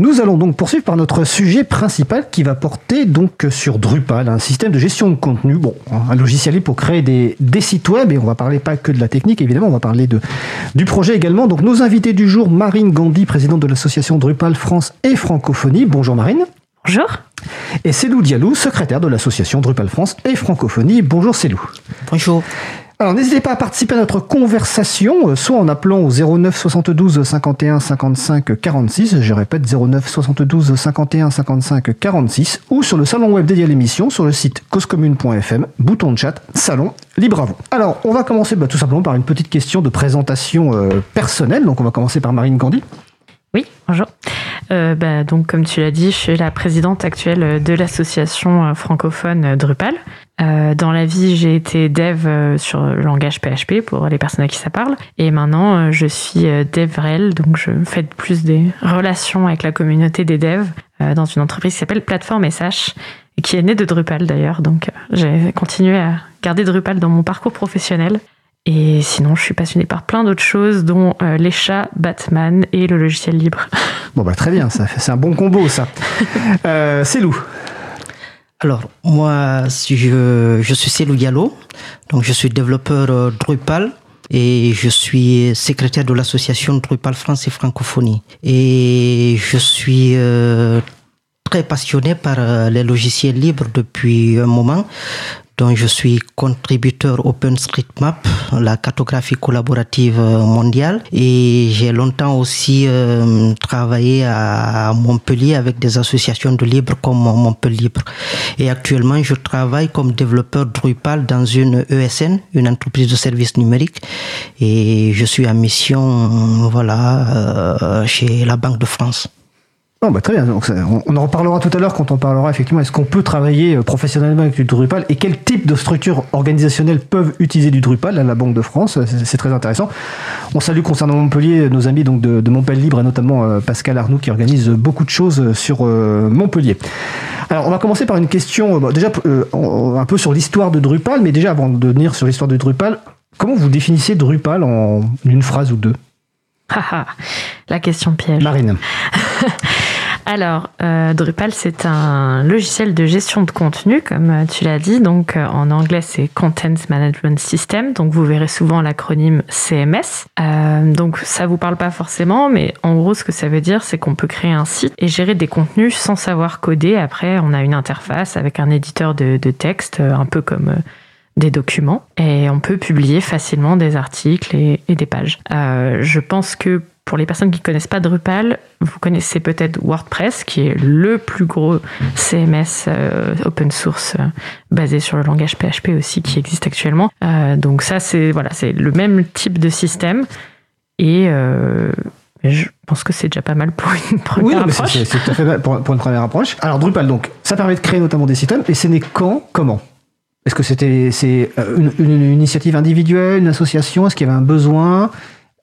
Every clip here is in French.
Nous allons donc poursuivre par notre sujet principal qui va porter donc sur Drupal, un système de gestion de contenu, bon, un logiciel pour créer des, des sites web et on va parler pas que de la technique évidemment, on va parler de, du projet également. Donc nos invités du jour, Marine Gandhi, présidente de l'association Drupal France et Francophonie. Bonjour Marine. Bonjour. Et Célou Dialou, secrétaire de l'association Drupal France et Francophonie. Bonjour Célou. Bonjour. Alors n'hésitez pas à participer à notre conversation, euh, soit en appelant au 09 72 51 55 46, je répète 09 72 51 55 46, ou sur le salon web dédié à l'émission sur le site causecommune.fm, bouton de chat, salon, libre à. Alors on va commencer bah, tout simplement par une petite question de présentation euh, personnelle, donc on va commencer par Marine Gandhi. Oui, bonjour. Euh, bah, donc, comme tu l'as dit, je suis la présidente actuelle de l'association francophone Drupal. Euh, dans la vie, j'ai été dev euh, sur le langage PHP pour les personnes à qui ça parle. Et maintenant, euh, je suis dev REL, donc je fais plus des relations avec la communauté des devs dans une entreprise qui s'appelle Plateforme SH qui est née de Drupal d'ailleurs. Donc, j'ai continué à garder Drupal dans mon parcours professionnel. Et sinon, je suis passionnée par plein d'autres choses, dont les chats, Batman et le logiciel libre. Bon, bah très bien, c'est un bon combo ça. c'est Lou. Alors, moi, je, suis Célou Diallo, donc je suis développeur euh, Drupal et je suis secrétaire de l'association Drupal France et Francophonie. Et je suis euh, très passionné par euh, les logiciels libres depuis un moment dont je suis contributeur OpenStreetMap, la cartographie collaborative mondiale. Et j'ai longtemps aussi euh, travaillé à Montpellier avec des associations de libre comme Montpellier Libre. Et actuellement, je travaille comme développeur Drupal dans une ESN, une entreprise de services numériques. Et je suis en mission, voilà, euh, chez la Banque de France. Oh bah très bien. Donc, on, en reparlera tout à l'heure quand on parlera effectivement est-ce qu'on peut travailler euh, professionnellement avec du Drupal et quel type de structures organisationnelles peuvent utiliser du Drupal à la Banque de France? C'est très intéressant. On salue concernant Montpellier nos amis donc de, de Montpellier Libre et notamment euh, Pascal Arnoux qui organise beaucoup de choses sur euh, Montpellier. Alors on va commencer par une question déjà un peu sur l'histoire de Drupal, mais déjà avant de venir sur l'histoire de Drupal, comment vous définissez Drupal en une phrase ou deux? La question piège. Marine. Alors, euh, Drupal, c'est un logiciel de gestion de contenu, comme euh, tu l'as dit. Donc, euh, en anglais, c'est Content Management System. Donc, vous verrez souvent l'acronyme CMS. donc, ça vous parle pas forcément, mais en gros, ce que ça veut dire, c'est qu'on peut créer un site et gérer des contenus sans savoir coder. Après, on a une interface avec un éditeur de, texte, un peu comme des documents et on peut publier facilement des articles et, des pages. je pense que pour les personnes qui ne connaissent pas Drupal, vous connaissez peut-être WordPress, qui est le plus gros CMS euh, open source euh, basé sur le langage PHP aussi qui existe actuellement. Euh, donc ça, c'est voilà, c'est le même type de système. Et je pense que c'est déjà pas mal pour une première oui, approche. C'est tout à fait pour, pour, une première approche. Alors Drupal, donc, ça permet de créer notamment des systèmes. Et c'est né quand Comment? Est-ce que c'était c'est une, une, initiative individuelle, une association? Est-ce qu'il y avait un besoin?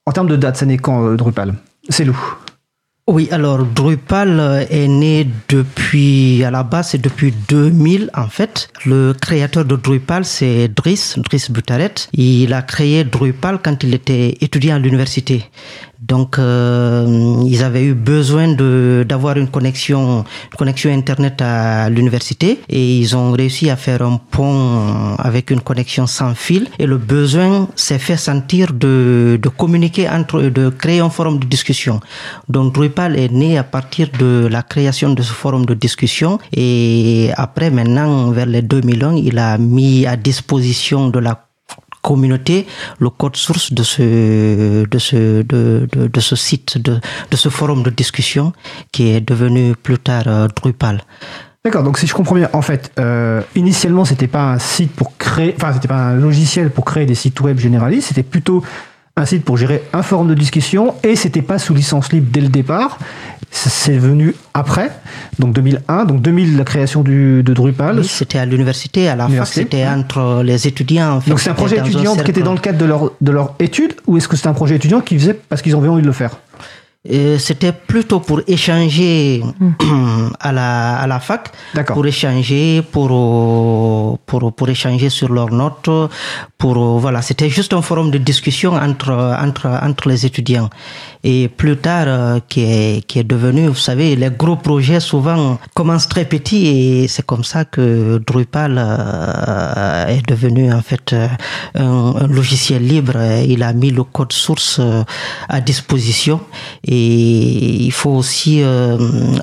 En termes de date, ça n'est quand euh, Drupal? C'est loup. Oui, alors Drupal euh, est né depuis, à la base, c'est depuis 2000 en fait. Le créateur de Drupal, c'est Driss, Driss Butaret. Il a créé Drupal quand il était étudiant à l'université. Donc, euh, ils avaient eu besoin d'avoir une connexion, une connexion internet à l'université, et ils ont réussi à faire un pont avec une connexion sans fil. Et le besoin s'est fait sentir de de communiquer entre, de créer un forum de discussion. Donc, Drupal est né à partir de la création de ce forum de discussion, et après, maintenant, vers les 2000 il a mis à disposition de la communauté le code source de ce, de ce, de, de, ce site, de, de, ce forum de discussion qui est devenu plus tard euh, Drupal. D'accord, donc si je comprends bien, en fait, euh, initialement, c'était pas un site pour créer, enfin, c'était pas un logiciel pour créer des sites web généralistes, c'était plutôt un site pour gérer un forum de discussion et c'était pas sous licence libre dès le départ. C'est venu après, donc 2001, donc 2000 la création du, de Drupal. Oui, c'était à l'université, à la fac, c'était entre les étudiants. donc c'est un projet étudiant qui était dans le cadre de leur, de leur étude ou est-ce que c'est un projet étudiant qu'ils faisaient parce qu'ils avaient envie de le faire? C'était plutôt pour échanger à, la, à la fac, pour échanger, pour, pour, pour échanger sur leurs notes, pour voilà, c'était juste un forum de discussion entre entre entre les étudiants. Et plus tard, euh, qui est qui est devenu, vous savez, les gros projets souvent commencent très petits et c'est comme ça que Drupal euh, est devenu en fait euh, un, logiciel libre. Il a mis le code source à disposition et il faut aussi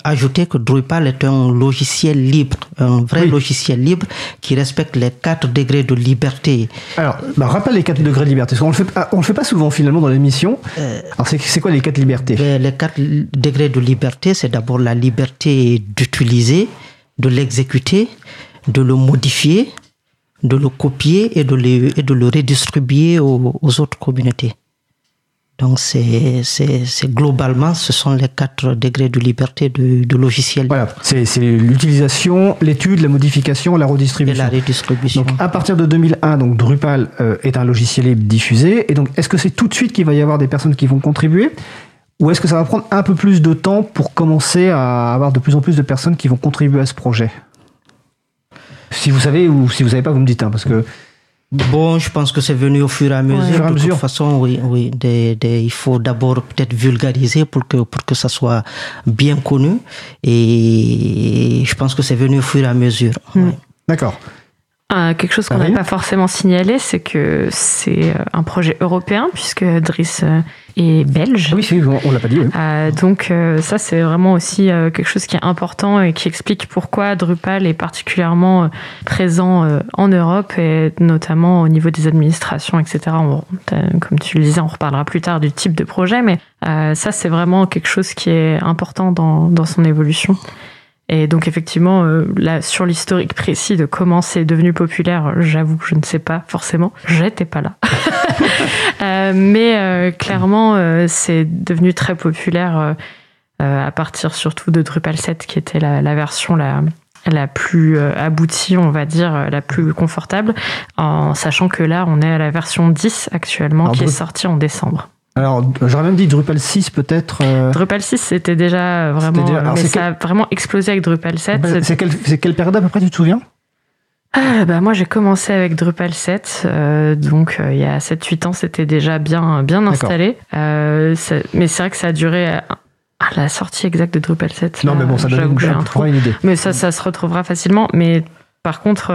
ajouter que Drupal est un logiciel libre, un vrai logiciel libre qui respecte les quatre degrés de liberté. Alors, bah, rappelle les quatre degrés de liberté. Parce qu'on le fait, on le fait pas souvent finalement dans l'émission. Alors, c'est quoi les quatre libertés? ben, Les quatre degrés de liberté, c'est d'abord la liberté d'utiliser, de l'exécuter, de le modifier, de le copier et de le, et de le redistribuer aux autres communautés. Donc, c'est globalement, ce sont les quatre degrés de liberté du, logiciel. Voilà, c'est l'utilisation, l'étude, la modification, la redistribution. Et la redistribution. Donc, à partir de 2001, donc Drupal euh, est un logiciel libre diffusé. Et donc, est-ce que c'est tout de suite qu'il va y avoir des personnes qui vont contribuer? Ou est-ce que ça va prendre un peu plus de temps pour commencer à avoir de plus en plus de personnes qui vont contribuer à ce projet? Si vous savez ou si vous savez pas, vous me dites, hein, parce que Bon, je pense que c'est venu au fur et à mesure. de toute façon, oui, oui. il faut d'abord peut-être vulgariser pour que pour que ça soit bien connu. Et je pense que c'est venu au fur et à mesure. Hmm. D'accord. Euh, quelque chose qu'on n'a pas forcément signalé, c'est que c'est euh, un projet européen, puisque Driss euh, est belge. Oui, oui on l'a pas dit. donc ça, c'est vraiment aussi quelque chose qui est important et qui explique pourquoi Drupal est particulièrement présent en Europe, et notamment au niveau des administrations, etc. comme tu le disais, on reparlera plus tard du type de projet, mais ça, c'est vraiment quelque chose qui est important dans, dans son évolution. Et donc effectivement, euh, là, sur l'historique précis de comment c'est devenu populaire, j'avoue que je ne sais pas forcément. J'étais pas là. euh, mais euh, clairement, euh, c'est devenu très populaire à partir surtout de Drupal 7, qui était la, la version la, la plus aboutie, on va dire, la plus confortable, en sachant que là, on est à la version 10 actuellement, qui est sortie en décembre. Alors, j'aurais même dit Drupal 6 peut-être. Euh, Drupal 6, c'était déjà vraiment. mais ça a vraiment explosé avec Drupal 7. C'est quelle, quelle période à peu près, tu te souviens? Ah, bah, moi j'ai commencé avec Drupal 7, euh, donc euh, il y a 7-8 ans c'était déjà bien, bien installé. mais c'est vrai que ça a duré à la sortie exacte de Drupal 7. Non mais bon, ça donne une, une idée. Mais ça, ça se retrouvera facilement. Mais par contre,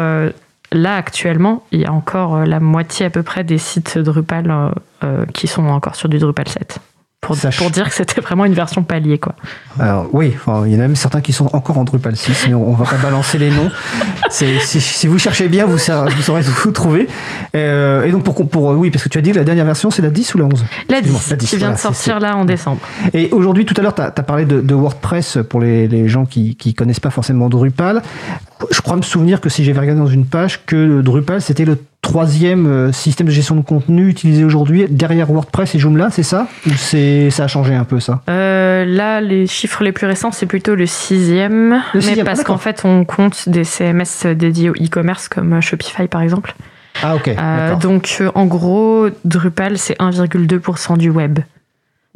Là, actuellement, il y a encore euh, la moitié à peu près des sites Drupal euh, euh, qui sont encore sur du Drupal 7 pour, pour dire que c'était vraiment une version palier. Quoi. Alors oui, il y en a même certains qui sont encore en Drupal 6, mais on, va pas balancer les noms. Si, si, vous cherchez bien, vous, vous saurez vous trouver. Euh, et donc pour, pour, oui, parce que tu as dit que la dernière version, c'est la 10 ou la 11 la 10, qui vient de sortir là en décembre. Et aujourd'hui, tout à l'heure, tu as, parlé de, WordPress pour les, les gens qui ne connaissent pas forcément Drupal. Je crois me souvenir que si j'avais regardé dans une page, que Drupal, c'était le troisième euh, système de gestion de contenu utilisé aujourd'hui derrière WordPress et Joomla, c'est ça? Ou c'est ça a changé un peu ça? Euh, Là, les chiffres les plus récents, c'est plutôt le sixième, le mais parce qu'en fait, on compte des CMS dédiés au e-commerce comme Shopify par exemple. Ah ok. Euh, donc en gros, Drupal c'est 1,2% du web.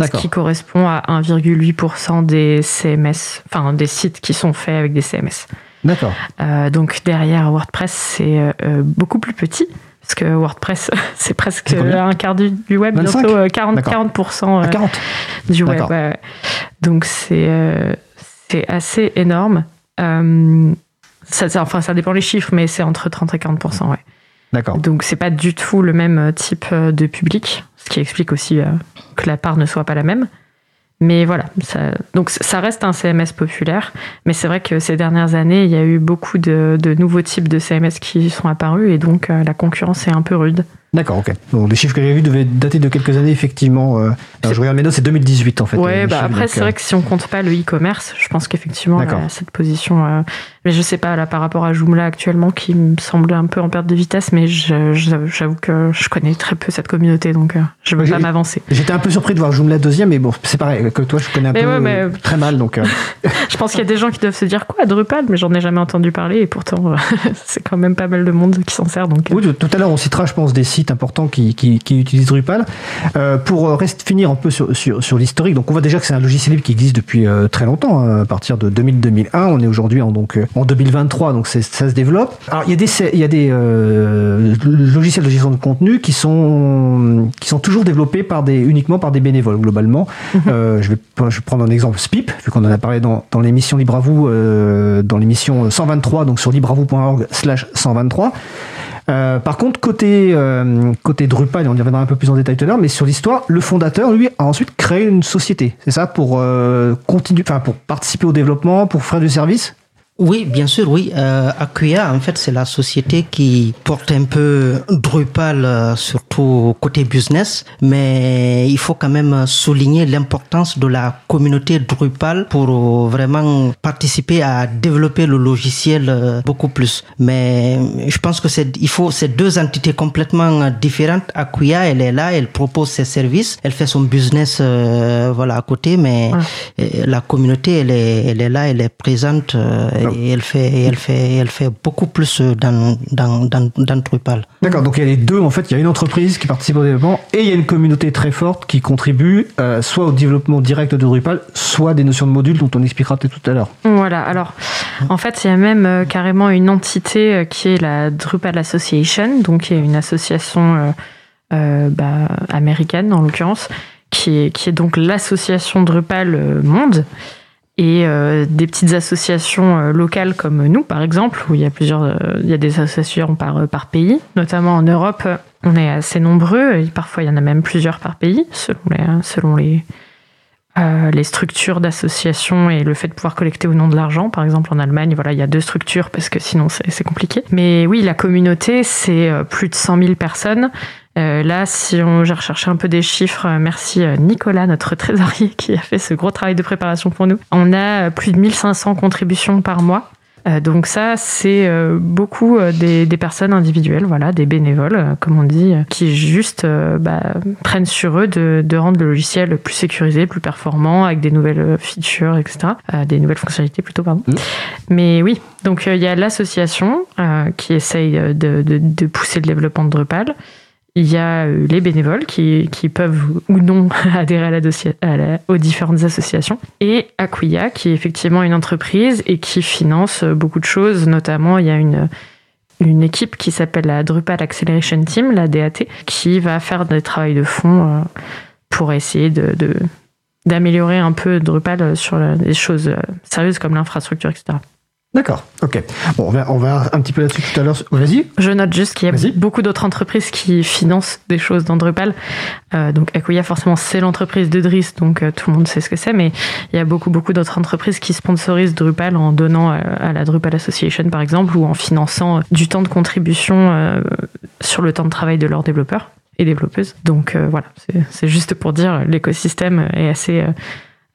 Ce qui correspond à 1,8% des CMS, enfin des sites qui sont faits avec des CMS. D'accord. Euh, donc derrière WordPress, c'est euh, beaucoup plus petit. Parce que WordPress, c'est presque un quart du, web, bientôt 40, 40%, 40. du web. Donc c'est c'est assez énorme. Ça, enfin, ça dépend les chiffres, mais c'est entre 30 et 40%. Ouais. D'accord. Donc c'est pas du tout le même type de public, ce qui explique aussi que la part ne soit pas la même. Mais voilà, ça, donc ça reste un CMS populaire, mais c'est vrai que ces dernières années, il y a eu beaucoup de, nouveaux types de CMS qui sont apparus et donc euh, la concurrence est un peu rude. D'accord, ok. Donc les chiffres que j'ai vus devaient dater de quelques années, effectivement. Euh, je regarde mes notes, c'est 2018 en fait. Ouais, bah après, c'est vrai que si on compte pas le e-commerce, je pense qu'effectivement, cette position. Euh, mais je sais pas, là, par rapport à Joomla actuellement, qui me semble un peu en perte de vitesse, mais j'avoue que je connais très peu cette communauté, donc euh, je veux pas m'avancer. J'étais un peu surpris de voir Joomla deuxième, mais bon, c'est pareil, que toi, je connais un peu très mal, donc. je pense qu'il y a des gens qui doivent se dire quoi, Drupal, mais j'en ai jamais entendu parler, et pourtant, c'est quand même pas mal de monde qui s'en sert, donc. Oui, tout à l'heure, on citera, je pense, des sites sites importants qui, qui, qui utilisent Drupal. Euh, pour reste, finir un peu sur, sur, sur l'historique, donc on voit déjà que c'est un logiciel libre qui existe depuis euh, très longtemps, hein, à partir de 2000-2001. On est aujourd'hui en, donc, euh, en 2023, donc ça se développe. Alors il y a des, il y a des euh, logiciels de gestion de contenu qui sont, qui sont toujours développés par des, uniquement par des bénévoles, globalement. Mhm. euh, je, vais, je vais prendre un exemple SPIP, vu qu'on en a parlé dans, dans l'émission Libre à vous, dans l'émission 123, donc sur libreavou.org slash 123. Euh, par contre, côté, euh, côté Drupal, on y reviendra un peu plus en détail tout à l'heure, mais sur l'histoire, le fondateur, lui, a ensuite créé une société. C'est ça pour euh, continuer, pour participer au développement, pour faire du service oui, bien sûr, oui. Euh, Acquia, en fait, c'est la société qui porte un peu Drupal, euh, surtout côté business, mais il faut quand même souligner l'importance de la communauté Drupal pour vraiment participer à développer le logiciel euh, beaucoup plus. Mais je pense que c'est, il faut, c'est deux entités complètement différentes. Acquia, elle est là, elle propose ses services, elle fait son business, euh, voilà, à côté, mais la communauté, elle est, elle est là, elle est présente. Euh, et elle fait, elle fait, elle fait beaucoup plus dans, dans, dans, dans Drupal. D'accord, donc il y a les deux, en fait, il y a une entreprise qui participe au développement et il y a une communauté très forte qui contribue euh, soit au développement direct de Drupal, soit des notions de modules dont on expliquera peut-être tout à l'heure. Voilà, alors en fait, il y a même euh, carrément une entité euh, qui est la Drupal Association, donc qui est une association euh, bah, américaine en l'occurrence, qui est, qui est donc l'association Drupal Monde et euh, des petites associations euh, locales comme nous, par exemple, où il y a plusieurs, euh, il y a des associations par, par pays, notamment en Europe, on est assez nombreux, et parfois il y en a même plusieurs par pays, selon les, selon les, les structures d'associations et le fait de pouvoir collecter ou non de l'argent. Par exemple, en Allemagne, voilà, il y a deux structures parce que sinon c'est compliqué. Mais oui, la communauté, c'est plus de 100 000 personnes. Euh, là, si on, j'ai recherché un peu des chiffres, merci Nicolas, notre trésorier, qui a fait ce gros travail de préparation pour nous. On a plus de 1500 contributions par mois. Euh, donc ça, c'est euh, beaucoup des, des, personnes individuelles, voilà, des bénévoles, comme on dit, qui juste bah, prennent sur eux de, de, rendre le logiciel plus sécurisé, plus performant, avec des nouvelles features, etc., des nouvelles fonctionnalités plutôt, pardon. Mmh. Mais oui, donc il y a l'association qui essaye de, de, de pousser le développement de Drupal. Il y a euh, les bénévoles qui, peuvent ou non adhérer aux différentes associations. Et Acquia, qui est effectivement une entreprise et qui finance beaucoup de choses. Notamment, il y a une, équipe qui s'appelle la Drupal Acceleration Team, la DAT, qui va faire des travaux de fond euh, pour essayer d'améliorer un peu Drupal sur des choses euh, sérieuses comme l'infrastructure, etc. D'accord, ok. Bon, on va, on va un petit peu là-dessus tout à l'heure. Vas-y. Je note juste qu'il y a beaucoup d'autres entreprises qui financent des choses dans Drupal. Euh, donc Acquia, forcément, c'est l'entreprise de Driss, donc euh, tout le monde sait ce que c'est, mais il y a beaucoup, beaucoup d'autres entreprises qui sponsorisent Drupal en donnant euh, à la Drupal Association, par exemple, ou en finançant du temps de contribution euh, sur le temps de travail de leurs développeurs et développeuses. Donc euh, voilà, c'est juste pour dire l'écosystème est assez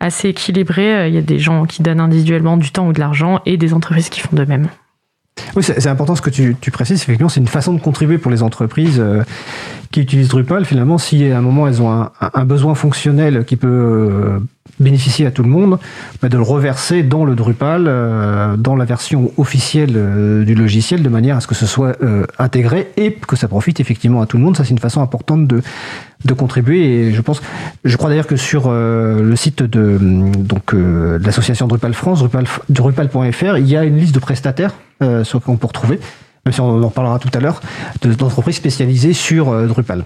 assez équilibré. Il y a des gens qui donnent individuellement du temps ou de l'argent et des entreprises qui font de même. Oui, c'est important ce que tu, précises. Effectivement, c'est une façon de contribuer pour les entreprises euh, qui utilisent Drupal. Finalement, si à un moment elles ont un, besoin fonctionnel qui peut euh, bénéficier à tout le monde, bah de le reverser dans le Drupal, euh, dans la version officielle euh, du logiciel, de manière à ce que ce soit euh, intégré et que ça profite effectivement à tout le monde. Ça, c'est une façon importante de, de contribuer. Et je pense, je crois d'ailleurs que sur euh, le site de donc euh, de l'association Drupal France, Drupal, Drupal.fr, il y a une liste de prestataires euh, sur qu'on peut retrouver même si on en reparlera tout à l'heure, d'entreprises spécialisées sur euh, Drupal.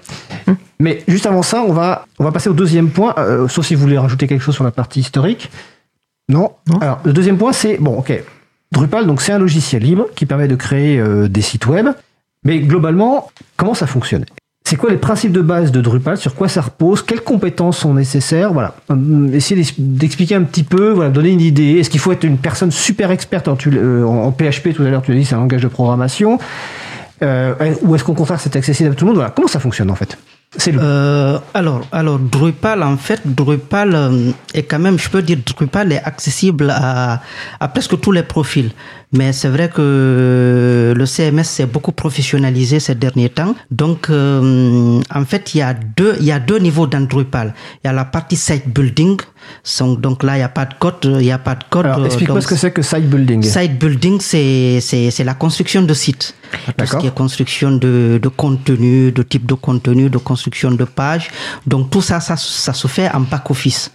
Mmh. Mais juste avant ça, on va, on va passer au deuxième point, sauf si vous voulez rajouter quelque chose sur la partie historique. Non, non. Alors, le deuxième point, c'est, bon, ok, Drupal, donc c'est un logiciel libre qui permet de créer des sites web, mais globalement, comment ça fonctionne? C'est quoi les principes de base de Drupal? Sur quoi ça repose? Quelles compétences sont nécessaires? Voilà. Essayer d'expliquer un petit peu, voilà, donner une idée. Est-ce qu'il faut être une personne super experte? En, euh, en PHP Tout à l'heure, tu l'as dit, c'est un langage de programmation. Euh, ou est-ce qu'au contraire, c'est accessible à tout le monde? Voilà. Comment ça fonctionne en fait? C'est euh, alors, alors Drupal, en fait, Drupal euh, est quand même, je peux dire, Drupal est accessible à, à presque tous les profils. Mais c'est vrai que le CMS s'est beaucoup professionnalisé ces derniers temps. Donc, euh, en fait, il y a deux, il y a deux niveaux dans Drupal. Il y a la partie site building. Donc là, il n'y a pas de code, il n'y a pas de code. Alors, explique-moi ce que c'est que site building. Site building, c'est, c'est, c'est la construction de sites. tout ce qui est construction de, de, contenu, de type de contenu, de construction de page. Donc tout ça, ça, ça se fait en back-office.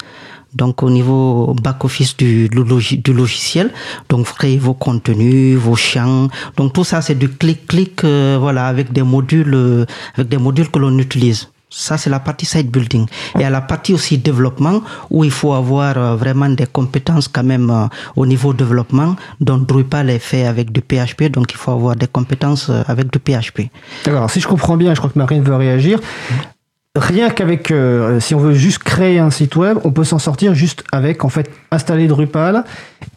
Donc au niveau back-office du, du, logiciel, donc créez vos contenus, vos champs. Donc tout ça, c'est du clic-clic, euh, voilà, avec des modules, euh, avec des modules que l'on utilise. Ça, c'est la partie site building. Et à la partie aussi développement, où il faut avoir euh, vraiment des compétences quand même euh, au niveau développement. Donc, Drupal est fait avec du PHP, donc il faut avoir des compétences euh, avec du PHP. D'accord. Si je comprends bien, je crois que Marine veut réagir rien qu'avec, euh, si on veut juste créer un site web, on peut s'en sortir juste avec, en fait, installer Drupal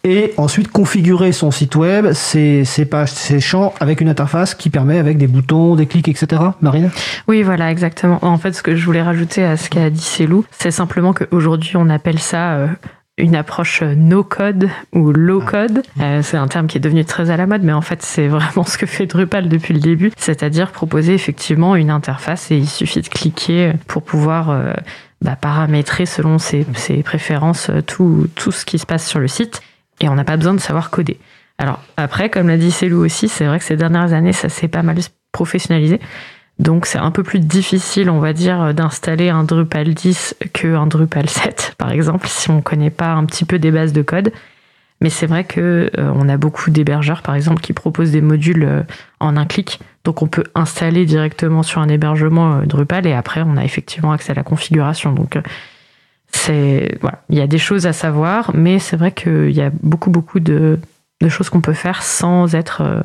et ensuite configurer son site web, ses, pages, ses champs avec une interface qui permet avec des boutons, des clics, etc. Marine? Oui, voilà, exactement. En fait, ce que je voulais rajouter à ce qu'a dit Célou, c'est simplement qu'aujourd'hui, on appelle ça euh, une approche no code ou low ah. code. Euh, c'est un terme qui est devenu très à la mode, mais en fait, c'est vraiment ce que fait Drupal depuis le début, c'est-à-dire proposer effectivement une interface et il suffit de cliquer pour pouvoir euh, bah, paramétrer selon ses, préférences euh, tout, tout ce qui se passe sur le site et on n'a pas besoin de savoir coder. Alors après, comme l'a dit Célou aussi, c'est vrai que ces dernières années, ça s'est pas mal professionnalisé. Donc c'est un peu plus difficile, on va dire, d'installer un Drupal 10 qu'un Drupal 7, par exemple, si on ne connaît pas un petit peu des bases de code. Mais c'est vrai que euh, on a beaucoup d'hébergeurs, par exemple, qui proposent des modules euh, en un clic. Donc on peut installer directement sur un hébergement euh, Drupal et après on a effectivement accès à la configuration. Donc c'est voilà, il y a des choses à savoir, mais c'est vrai qu'il y a beaucoup beaucoup de choses qu'on peut faire sans être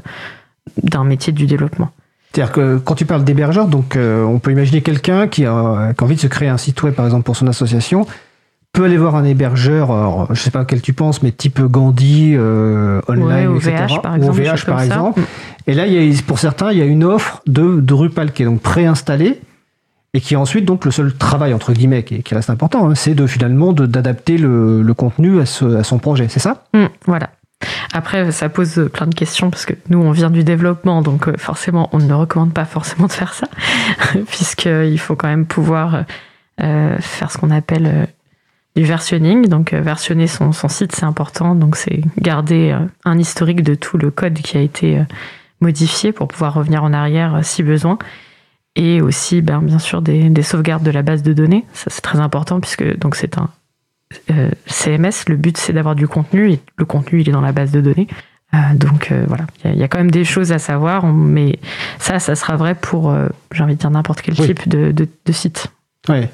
d'un métier du développement. C'est-à-dire que quand tu parles d'hébergeur, donc euh, on peut imaginer quelqu'un qui a, envie de se créer un site web, par exemple, pour son association, peut aller voir un hébergeur, alors, je sais pas quel tu penses, mais type Gandhi, euh, online, etc. par exemple, par exemple. Et là, il y a, pour certains, il y a une offre de, Drupal qui est donc préinstallée et qui est ensuite donc le seul travail entre guillemets qui, reste important, hein, c'est de finalement d'adapter le, le, contenu à, à, son projet, c'est ça? Mmh, Voilà. Après, ça pose plein de questions parce que nous, on vient du développement, donc euh, forcément, on ne recommande pas forcément de faire ça, puisqu'il faut quand même pouvoir euh, faire ce qu'on appelle euh, du versionning. Donc, versionner son, site, c'est important. Donc, c'est garder un historique de tout le code qui a été modifié pour pouvoir revenir en arrière si besoin. Et aussi, ben, bien sûr, des, des sauvegardes de la base de données. Ça, c'est très important puisque donc c'est un, euh, CMS, le but c'est d'avoir du contenu et le contenu il est dans la base de données. Euh, donc euh, voilà, il y, a quand même des choses à savoir, mais ça, ça sera vrai pour, j'ai envie de dire, n'importe quel type de, site. Ouais.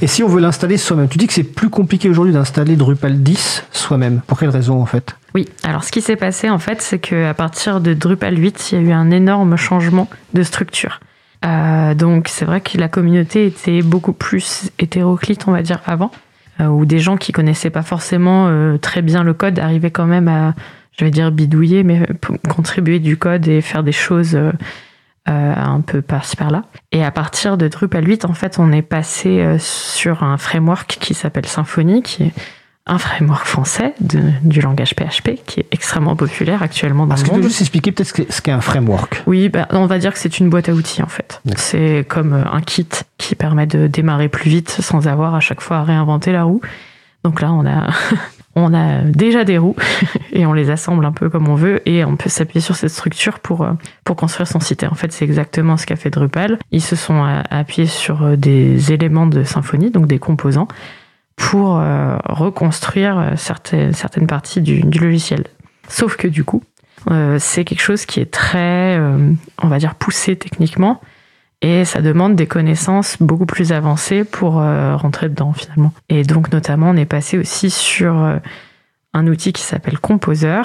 Et si on veut l'installer soi-même, tu dis que c'est plus compliqué aujourd'hui d'installer Drupal 10 soi-même. Pour quelle raison en fait? Oui, alors ce qui s'est passé en fait, c'est qu'à partir de Drupal 8, il y a eu un énorme changement de structure. donc c'est vrai que la communauté était beaucoup plus hétéroclite, on va dire, avant. Euh, où des gens qui connaissaient pas forcément euh, très bien le code arrivaient quand même à, je vais dire bidouiller, mais contribuer du code et faire des choses euh, un peu par-ci par-là. Et à partir de Drupal 8, en fait, on est passé sur un framework qui s'appelle Symfony, qui est un framework français du langage PHP qui est extrêmement populaire actuellement dans le monde. Est-ce que tu peux juste expliquer peut-être ce qu'est un framework? Oui, ben, on va dire que c'est une boîte à outils en fait. C'est comme euh, un kit qui permet de démarrer plus vite sans avoir à chaque fois à réinventer la roue. Donc là, on a, on a déjà des roues et on les assemble un peu comme on veut et on peut s'appuyer sur cette structure pour, euh, pour construire son site. Et en fait, c'est exactement ce qu'a fait Drupal. Ils se sont euh, appuyés sur des éléments de symphonie, donc des composants pour euh, reconstruire euh, certaines, parties du, logiciel. Sauf que du coup, euh, c'est quelque chose qui est très, on va dire, poussé techniquement et ça demande des connaissances beaucoup plus avancées pour rentrer dedans finalement. Et donc notamment, on est passé aussi sur un outil qui s'appelle Composer.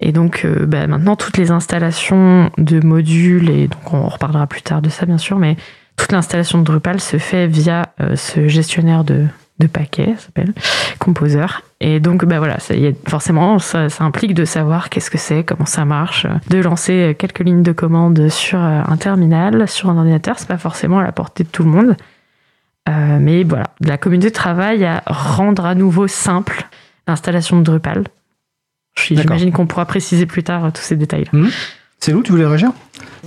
Et donc bah, maintenant, toutes les installations de modules, et donc on reparlera plus tard de ça bien sûr, mais toute l'installation de Drupal se fait via ce gestionnaire de, de paquets, ça s'appelle Composer. Et donc, bah voilà, ça, y est, forcément, ça, ça, implique de savoir qu'est-ce que c'est, comment ça marche, de lancer quelques lignes de commande sur euh, un terminal, sur un ordinateur. C'est pas forcément à la portée de tout le monde. Euh, mais voilà, la communauté travaille à rendre à nouveau simple l'installation de Drupal. J'imagine qu'on pourra préciser plus tard tous ces détails-là. Mmh. C'est où tu voulais réagir?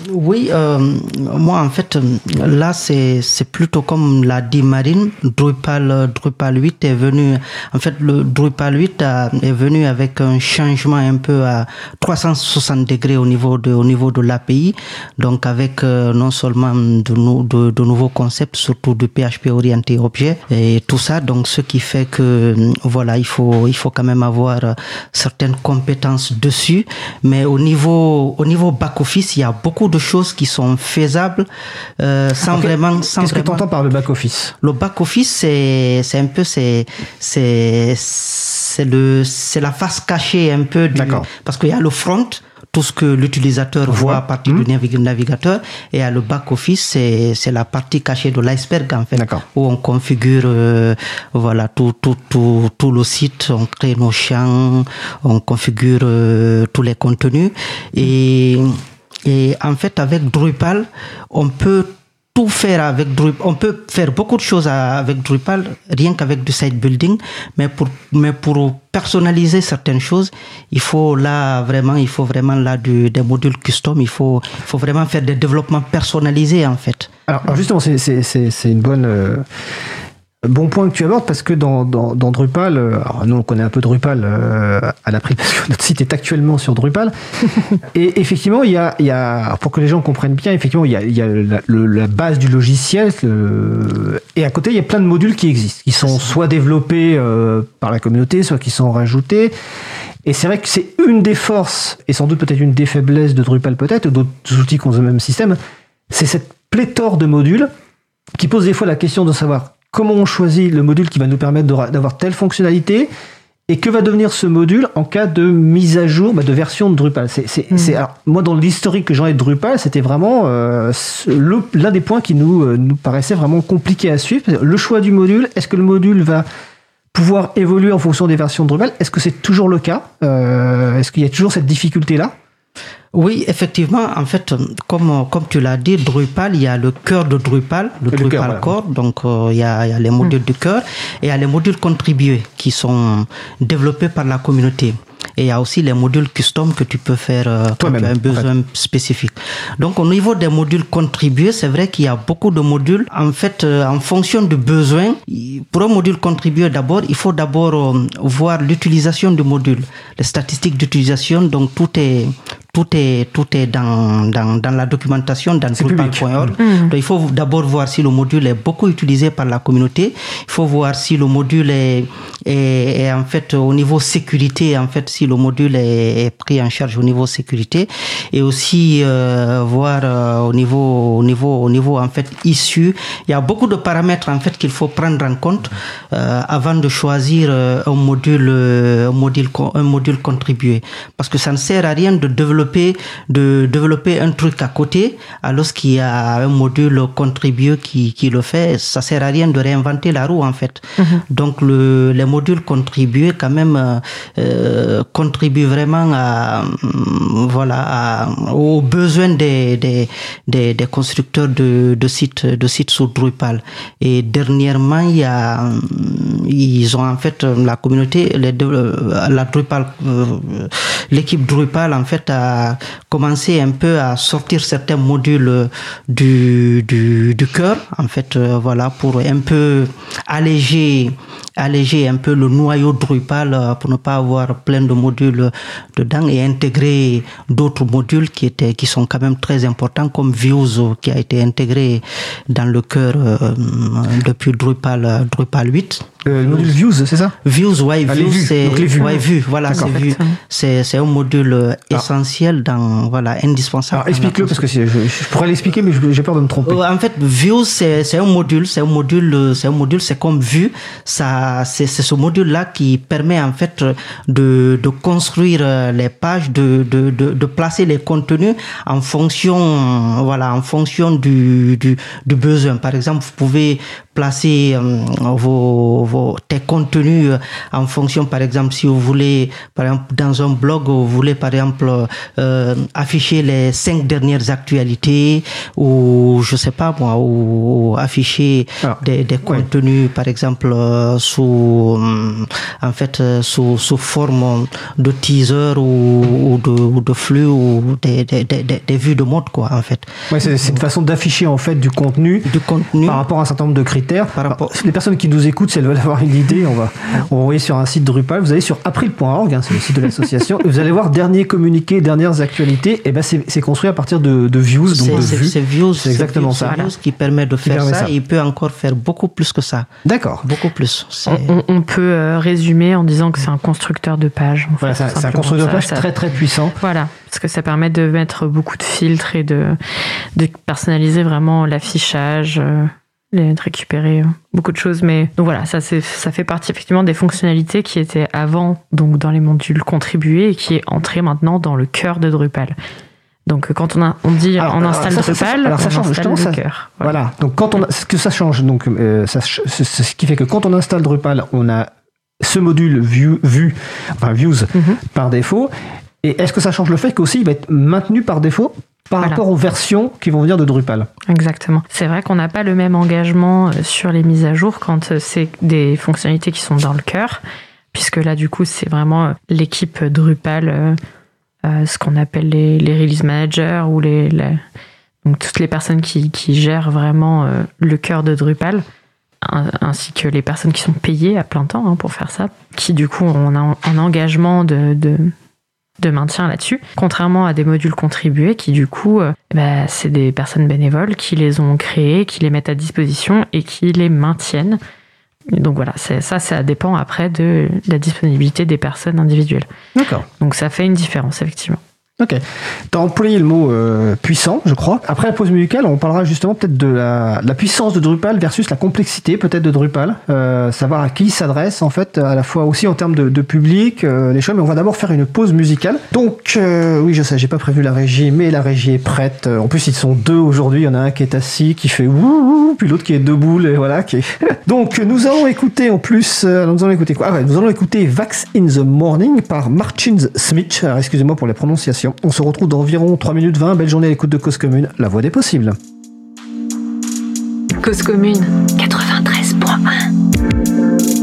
Oui, euh, moi en fait, là c'est plutôt comme l'a dit Marine, Drupal, Drupal 8 est venu, en fait le Drupal 8 est venu avec un changement un peu à 360 degrés au niveau de, au niveau de l'API, donc avec euh, non seulement de, de, de, nouveaux concepts, surtout de PHP orienté objet et tout ça, donc ce qui fait que voilà, il faut, il faut quand même avoir certaines compétences dessus, mais au niveau, au niveau back-office, il y a beaucoup de choses qui sont faisables euh, sans vraiment. Qu'est-ce que tu entends par le back office Le back office, c'est c'est un peu c'est c'est c'est le c'est la face cachée un peu du parce qu'il y a le front tout ce que l'utilisateur voit à partir du hmm. navigateur et à le back office c'est c'est la partie cachée de l'iceberg en fait où on configure euh, voilà tout tout tout tout le site on crée nos champs on configure euh, tous les contenus et et en fait, avec Drupal, on peut tout faire avec Drupal. On peut faire beaucoup de choses avec Drupal, rien qu'avec du site building, mais pour, mais pour personnaliser certaines choses, il faut là vraiment, il faut vraiment là des modules custom, il faut, il faut vraiment faire des développements personnalisés en fait. Alors, justement, c'est une bonne, euh, Bon point que tu abordes parce que dans, dans, dans Drupal, euh, alors nous on connaît un peu Drupal euh, à l'appris parce que notre site est actuellement sur Drupal. et effectivement, il y a, il y a, pour que les gens comprennent bien, effectivement, il y a, il y a la, la, base du logiciel et à côté il y a plein de modules qui existent, qui sont soit développés euh, par la communauté, soit qui sont rajoutés. Et c'est vrai que c'est une des forces et sans doute peut-être une des faiblesses de Drupal peut-être, d'autres outils qui ont le même système, c'est cette pléthore de modules qui pose des fois la question de savoir comment on choisit le module qui va nous permettre d'avoir telle fonctionnalité et que va devenir ce module en cas de mise à jour bah, de version de Drupal. C'est, hmm. moi, dans l'historique que j'en ai de Drupal, c'était vraiment euh, l'un des points qui nous, euh, nous paraissait vraiment compliqué à suivre. Le choix du module, est-ce que le module va pouvoir évoluer en fonction des versions de Drupal? Est-ce que c'est toujours le cas? Euh, Est-ce qu'il y a toujours cette difficulté-là? Oui, effectivement, en fait, comme, comme tu l'as dit, Drupal, il y a le cœur de Drupal, le Drupal Core, donc euh, il, y a, il, y a, les modules hmm. du cœur et il y a les modules contribués qui sont développés par la communauté. Et il y a aussi les modules custom que tu peux faire euh, quand tu as un besoin spécifique. Donc au niveau des modules contribués, c'est vrai qu'il y a beaucoup de modules. En fait, euh, en fonction du besoin, pour un module contribué d'abord, il faut d'abord euh, voir l'utilisation du module, les statistiques d'utilisation. Donc tout est tout est tout est dans dans, dans la documentation dans Drupal.org. Mm. Donc il faut d'abord voir si le module est beaucoup utilisé par la communauté. Il faut voir si le module est, est, est en fait au niveau sécurité en fait si le module est, pris en charge au niveau sécurité et aussi euh, voir euh, au niveau au niveau au niveau en fait issu il y a beaucoup de paramètres en fait qu'il faut prendre en compte euh, avant de choisir euh, un module un module un module contribué parce que ça ne sert à rien de développer de développer un truc à côté alors qu'il y a un module contribué qui, qui le fait ça sert à rien de réinventer la roue en fait mm-hmm. donc le, les modules contribués quand même euh, contribue vraiment à, voilà, aux besoins des, des, des, des constructeurs de, de, sites, de sites sur Drupal. Et dernièrement, il y a, ils ont en fait, la communauté, les, la Drupal, euh, l'équipe Drupal en fait a commencé un peu à sortir certains modules du, du, du cœur, en fait, euh, voilà, pour un peu alléger alléger un peu le noyau Drupal euh, pour ne pas avoir plein de modules dedans et intégrer d'autres modules qui étaient qui sont quand même très importants comme Views qui a été intégré dans le cœur euh, depuis Drupal Drupal 8 le module Views, c'est ça Views, ouais, ah, Views, c'est ouais, vues, voilà, c'est vu. C'est c'est un module euh, essentiel dans voilà indispensable. explique-le parce que je, je pourrais l'expliquer mais j'ai peur de me tromper. En fait, Views c'est un module, c'est un module, c'est un module, c'est comme vue. Ça, c'est ce module là qui permet en fait de de construire euh, les pages, de de de, de placer les contenus en fonction voilà en fonction du du, du besoin. Par exemple, vous pouvez placer vos, vos, tes contenus en fonction, par exemple, si vous voulez, par exemple, dans un blog, vous voulez, par exemple, afficher les cinq dernières actualités ou, je sais pas moi, ou, afficher des, des contenus, par exemple, sous, en fait, sous, sous forme de teaser ou, de, ou de, flux ou des, des, des, des, vues de mode, quoi, en fait. Ouais, c'est une façon d'afficher, en fait, du contenu, du contenu par rapport à un certain nombre de critères. Par rapport... Les personnes qui nous écoutent, si elles veulent avoir une idée, on va, on va envoyer sur un site Drupal. Vous allez sur april.org, hein, c'est le site de l'association, et vous allez voir dernier communiqué, dernières actualités. Et ben, c'est construit à partir de, de views, donc de vues. C'est views, c'est exactement ça. Views qui permet de faire ça, Et il peut encore faire beaucoup plus que ça. D'accord. Beaucoup plus. On, on, peut euh, résumer en disant que c'est un constructeur de pages. Voilà, c'est un constructeur de pages très très puissant. Voilà, parce que ça permet de mettre beaucoup de filtres et de, de personnaliser vraiment l'affichage, euh, de récupérer euh, beaucoup de choses. Mais donc voilà, ça, ça fait partie effectivement des fonctionnalités qui étaient avant donc dans les modules contribués et qui est entré maintenant dans le cœur de Drupal. Donc quand on, a, on dit on installe Drupal, alors ça on change, installe le cœur. Voilà. Donc quand on ce que ça change, donc ça, c'est ce qui fait que quand on installe Drupal, on a ce module view, enfin views mhm. par défaut. Et est-ce que ça change le fait qu'aussi il va être maintenu par défaut? Par rapport aux versions qui vont venir de Drupal Exactement. C'est vrai qu'on n'a pas le même engagement euh, sur les mises à jour quand euh, c'est des fonctionnalités qui sont dans le cœur, puisque là du coup c'est vraiment euh, l'équipe Drupal, ce qu'on appelle les, release managers ou les, donc toutes les personnes qui, qui gèrent vraiment le cœur de Drupal ainsi que les personnes qui sont payées à plein temps hein, pour faire ça, qui du coup ont un, engagement de, de, maintien là-dessus, contrairement à des modules contribués qui du coup, euh, bah, c'est des personnes bénévoles qui les ont créés, qui les mettent à disposition et qui les maintiennent. Donc voilà, ça, ça dépend après de la disponibilité des personnes individuelles. D'accord. Donc ça fait une différence, effectivement. Ok. Tu as employé le mot euh, puissant, je crois. Après la pause musicale, on parlera justement peut-être de la, puissance de Drupal versus la complexité peut-être de Drupal. Euh, savoir à qui s'adresse en fait, à la fois aussi en termes de, public, euh, les choses. Mais on va d'abord faire une pause musicale. Donc, oui, je sais, j'ai pas prévu la régie, mais la régie est prête. En plus, ils sont deux aujourd'hui. Il y en a un qui est assis, qui fait ouh, puis l'autre qui est debout, et voilà. Donc, nous allons écouter en plus, nous allons écouter quoi? Ah Nous allons écouter Vax in the Morning par Martins Smith. Excusez-moi pour les prononciations. On se retrouve dans environ 3 minutes 20. Belle journée à l'écoute de Cause Commune, la voix des possibles. Cause Commune 93.1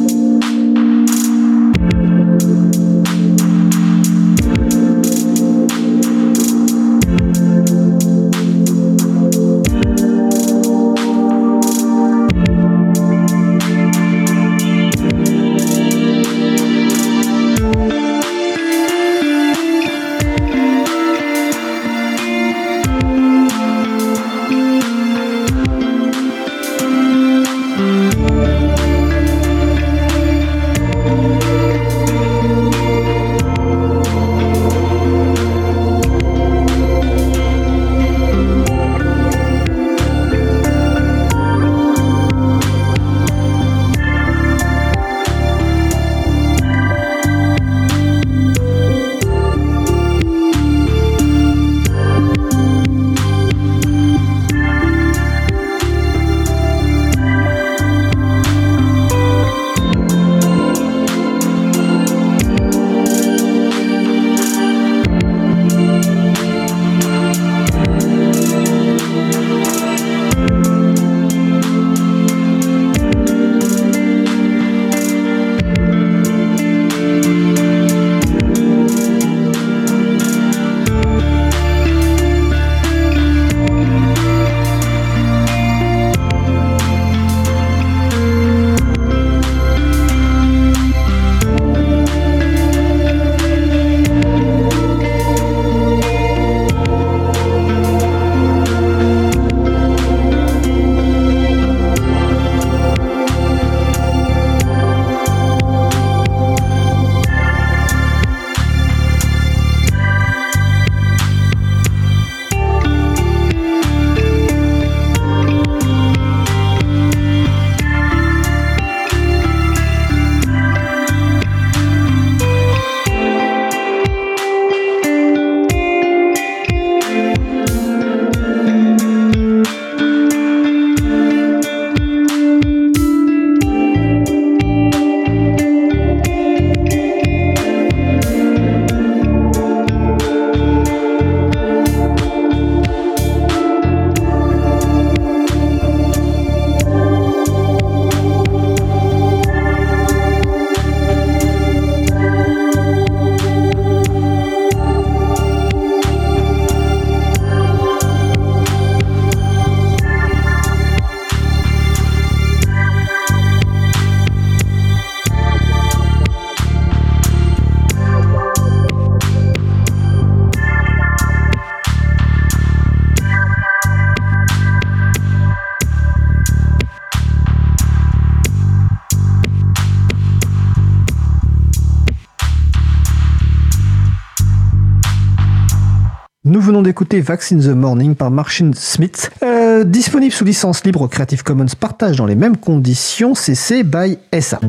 d'écouter Vaccine the Morning par Martin Smith, euh, disponible sous licence libre Creative Commons partage dans les mêmes conditions CC by SA.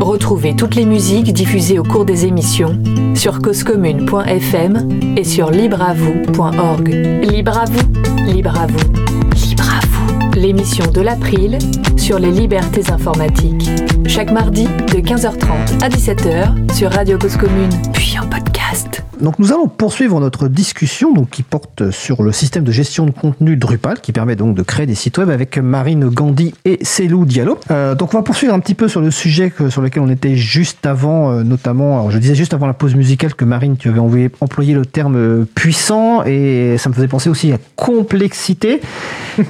Retrouvez toutes les musiques diffusées au cours des émissions sur causecommune.fm et sur libreavoue.org. Libre à vous, libre à vous, libre à vous. L'émission de l'April sur les libertés informatiques. Chaque mardi de 15h30 à 17h sur Radio Cause Commune, puis en podcast. Donc nous allons poursuivre notre discussion donc, qui porte sur le système de gestion de contenu Drupal qui permet donc de créer des sites web avec Marine Gandhi et Célou Diallo. Euh, donc on va poursuivre un petit peu sur le sujet que, sur lequel on était juste avant, euh, notamment, alors je disais juste avant la pause musicale que Marine, tu avais envoyé, employé le terme euh, puissant et ça me faisait penser aussi à complexité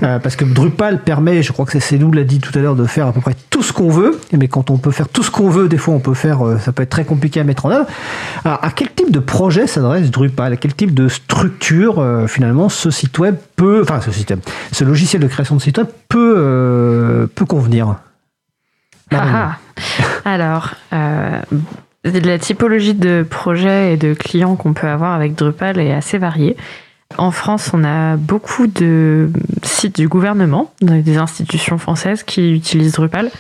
euh, parce que Drupal permet, je crois que c'est Célou l'a dit tout à l'heure, de faire à peu près tout ce qu'on veut. Mais quand on peut faire tout ce qu'on veut, des fois on peut faire, ça peut être très compliqué à mettre en œuvre. Alors, à quel type de projet s'adresse Drupal quel type de structure euh, finalement ce site web peut, enfin ce système, ce logiciel de création de site web peut, euh, peut convenir? Ah ah. Alors, euh, la typologie de projets et de clients qu'on peut avoir avec Drupal est assez variée. En France, on a beaucoup de sites du gouvernement, des institutions françaises qui utilisent Drupal.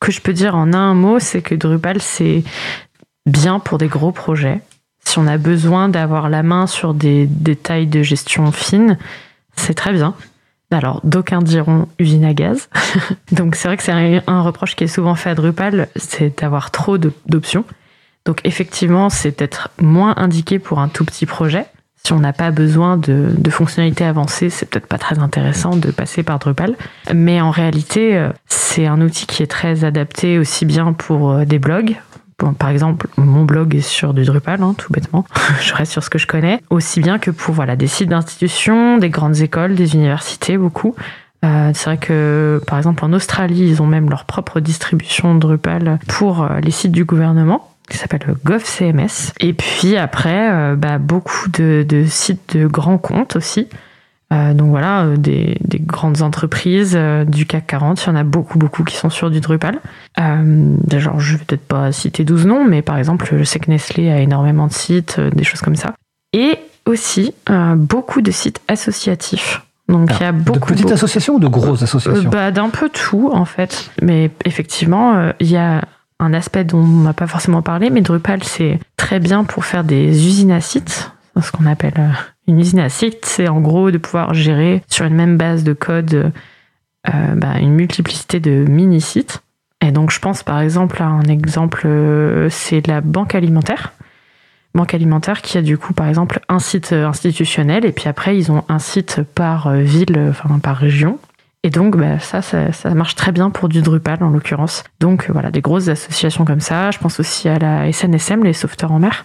Que je peux dire en un mot, c'est que Drupal, c'est bien pour des gros projets. Si on a besoin d'avoir la main sur des détails de gestion fine, c'est très bien. Alors, d'aucuns diront usine à gaz. Donc, c'est vrai que c'est un, reproche qui est souvent fait à Drupal, c'est d'avoir trop d'options. Donc, effectivement, c'est peut-être moins indiqué pour un tout petit projet. Si on n'a pas besoin de, de fonctionnalités avancées, c'est peut-être pas très intéressant de passer par Drupal. Mais en réalité, euh, c'est un outil qui est très adapté aussi bien pour euh, des blogs. Bon, par exemple, mon blog est sur du Drupal, hein, tout bêtement. je reste sur ce que je connais. Aussi bien que pour voilà, des sites d'institutions, des grandes écoles, des universités, beaucoup. Euh, c'est vrai que, par exemple, en Australie, ils ont même leur propre distribution Drupal pour euh, les sites du gouvernement qui s'appelle le GovCMS. Et puis après, euh, bah, beaucoup de sites de grands comptes aussi. Euh, donc voilà, euh, des, des grandes entreprises euh, du CAC 40, il y en a beaucoup, beaucoup qui sont sur du Drupal. Genre, je vais peut-être pas citer 12 noms, mais par exemple, je sais que Nestlé a énormément de sites, des choses comme ça. Et aussi, beaucoup de sites associatifs. Donc il y a de beaucoup, petites beaucoup- associations ou de grosses associations bah, D'un peu tout, en fait. Mais effectivement, euh, il y a un aspect dont on n'a pas forcément parlé, mais Drupal, c'est très bien pour faire des usines à sites. Ce qu'on appelle une usine à sites. C'est en gros de pouvoir gérer sur une même base de code euh, bah, une multiplicité de mini-sites. Et donc, je pense par exemple à un exemple, euh, c'est la banque alimentaire. Banque alimentaire qui a du coup, par exemple, un site euh, institutionnel et puis après, ils ont un site par ville, enfin par région. Et donc, bah, ça, ça, marche très bien pour du Drupal en l'occurrence. Donc, voilà, des grosses associations comme ça. Je pense aussi à la SNSM, les sauveteurs en mer.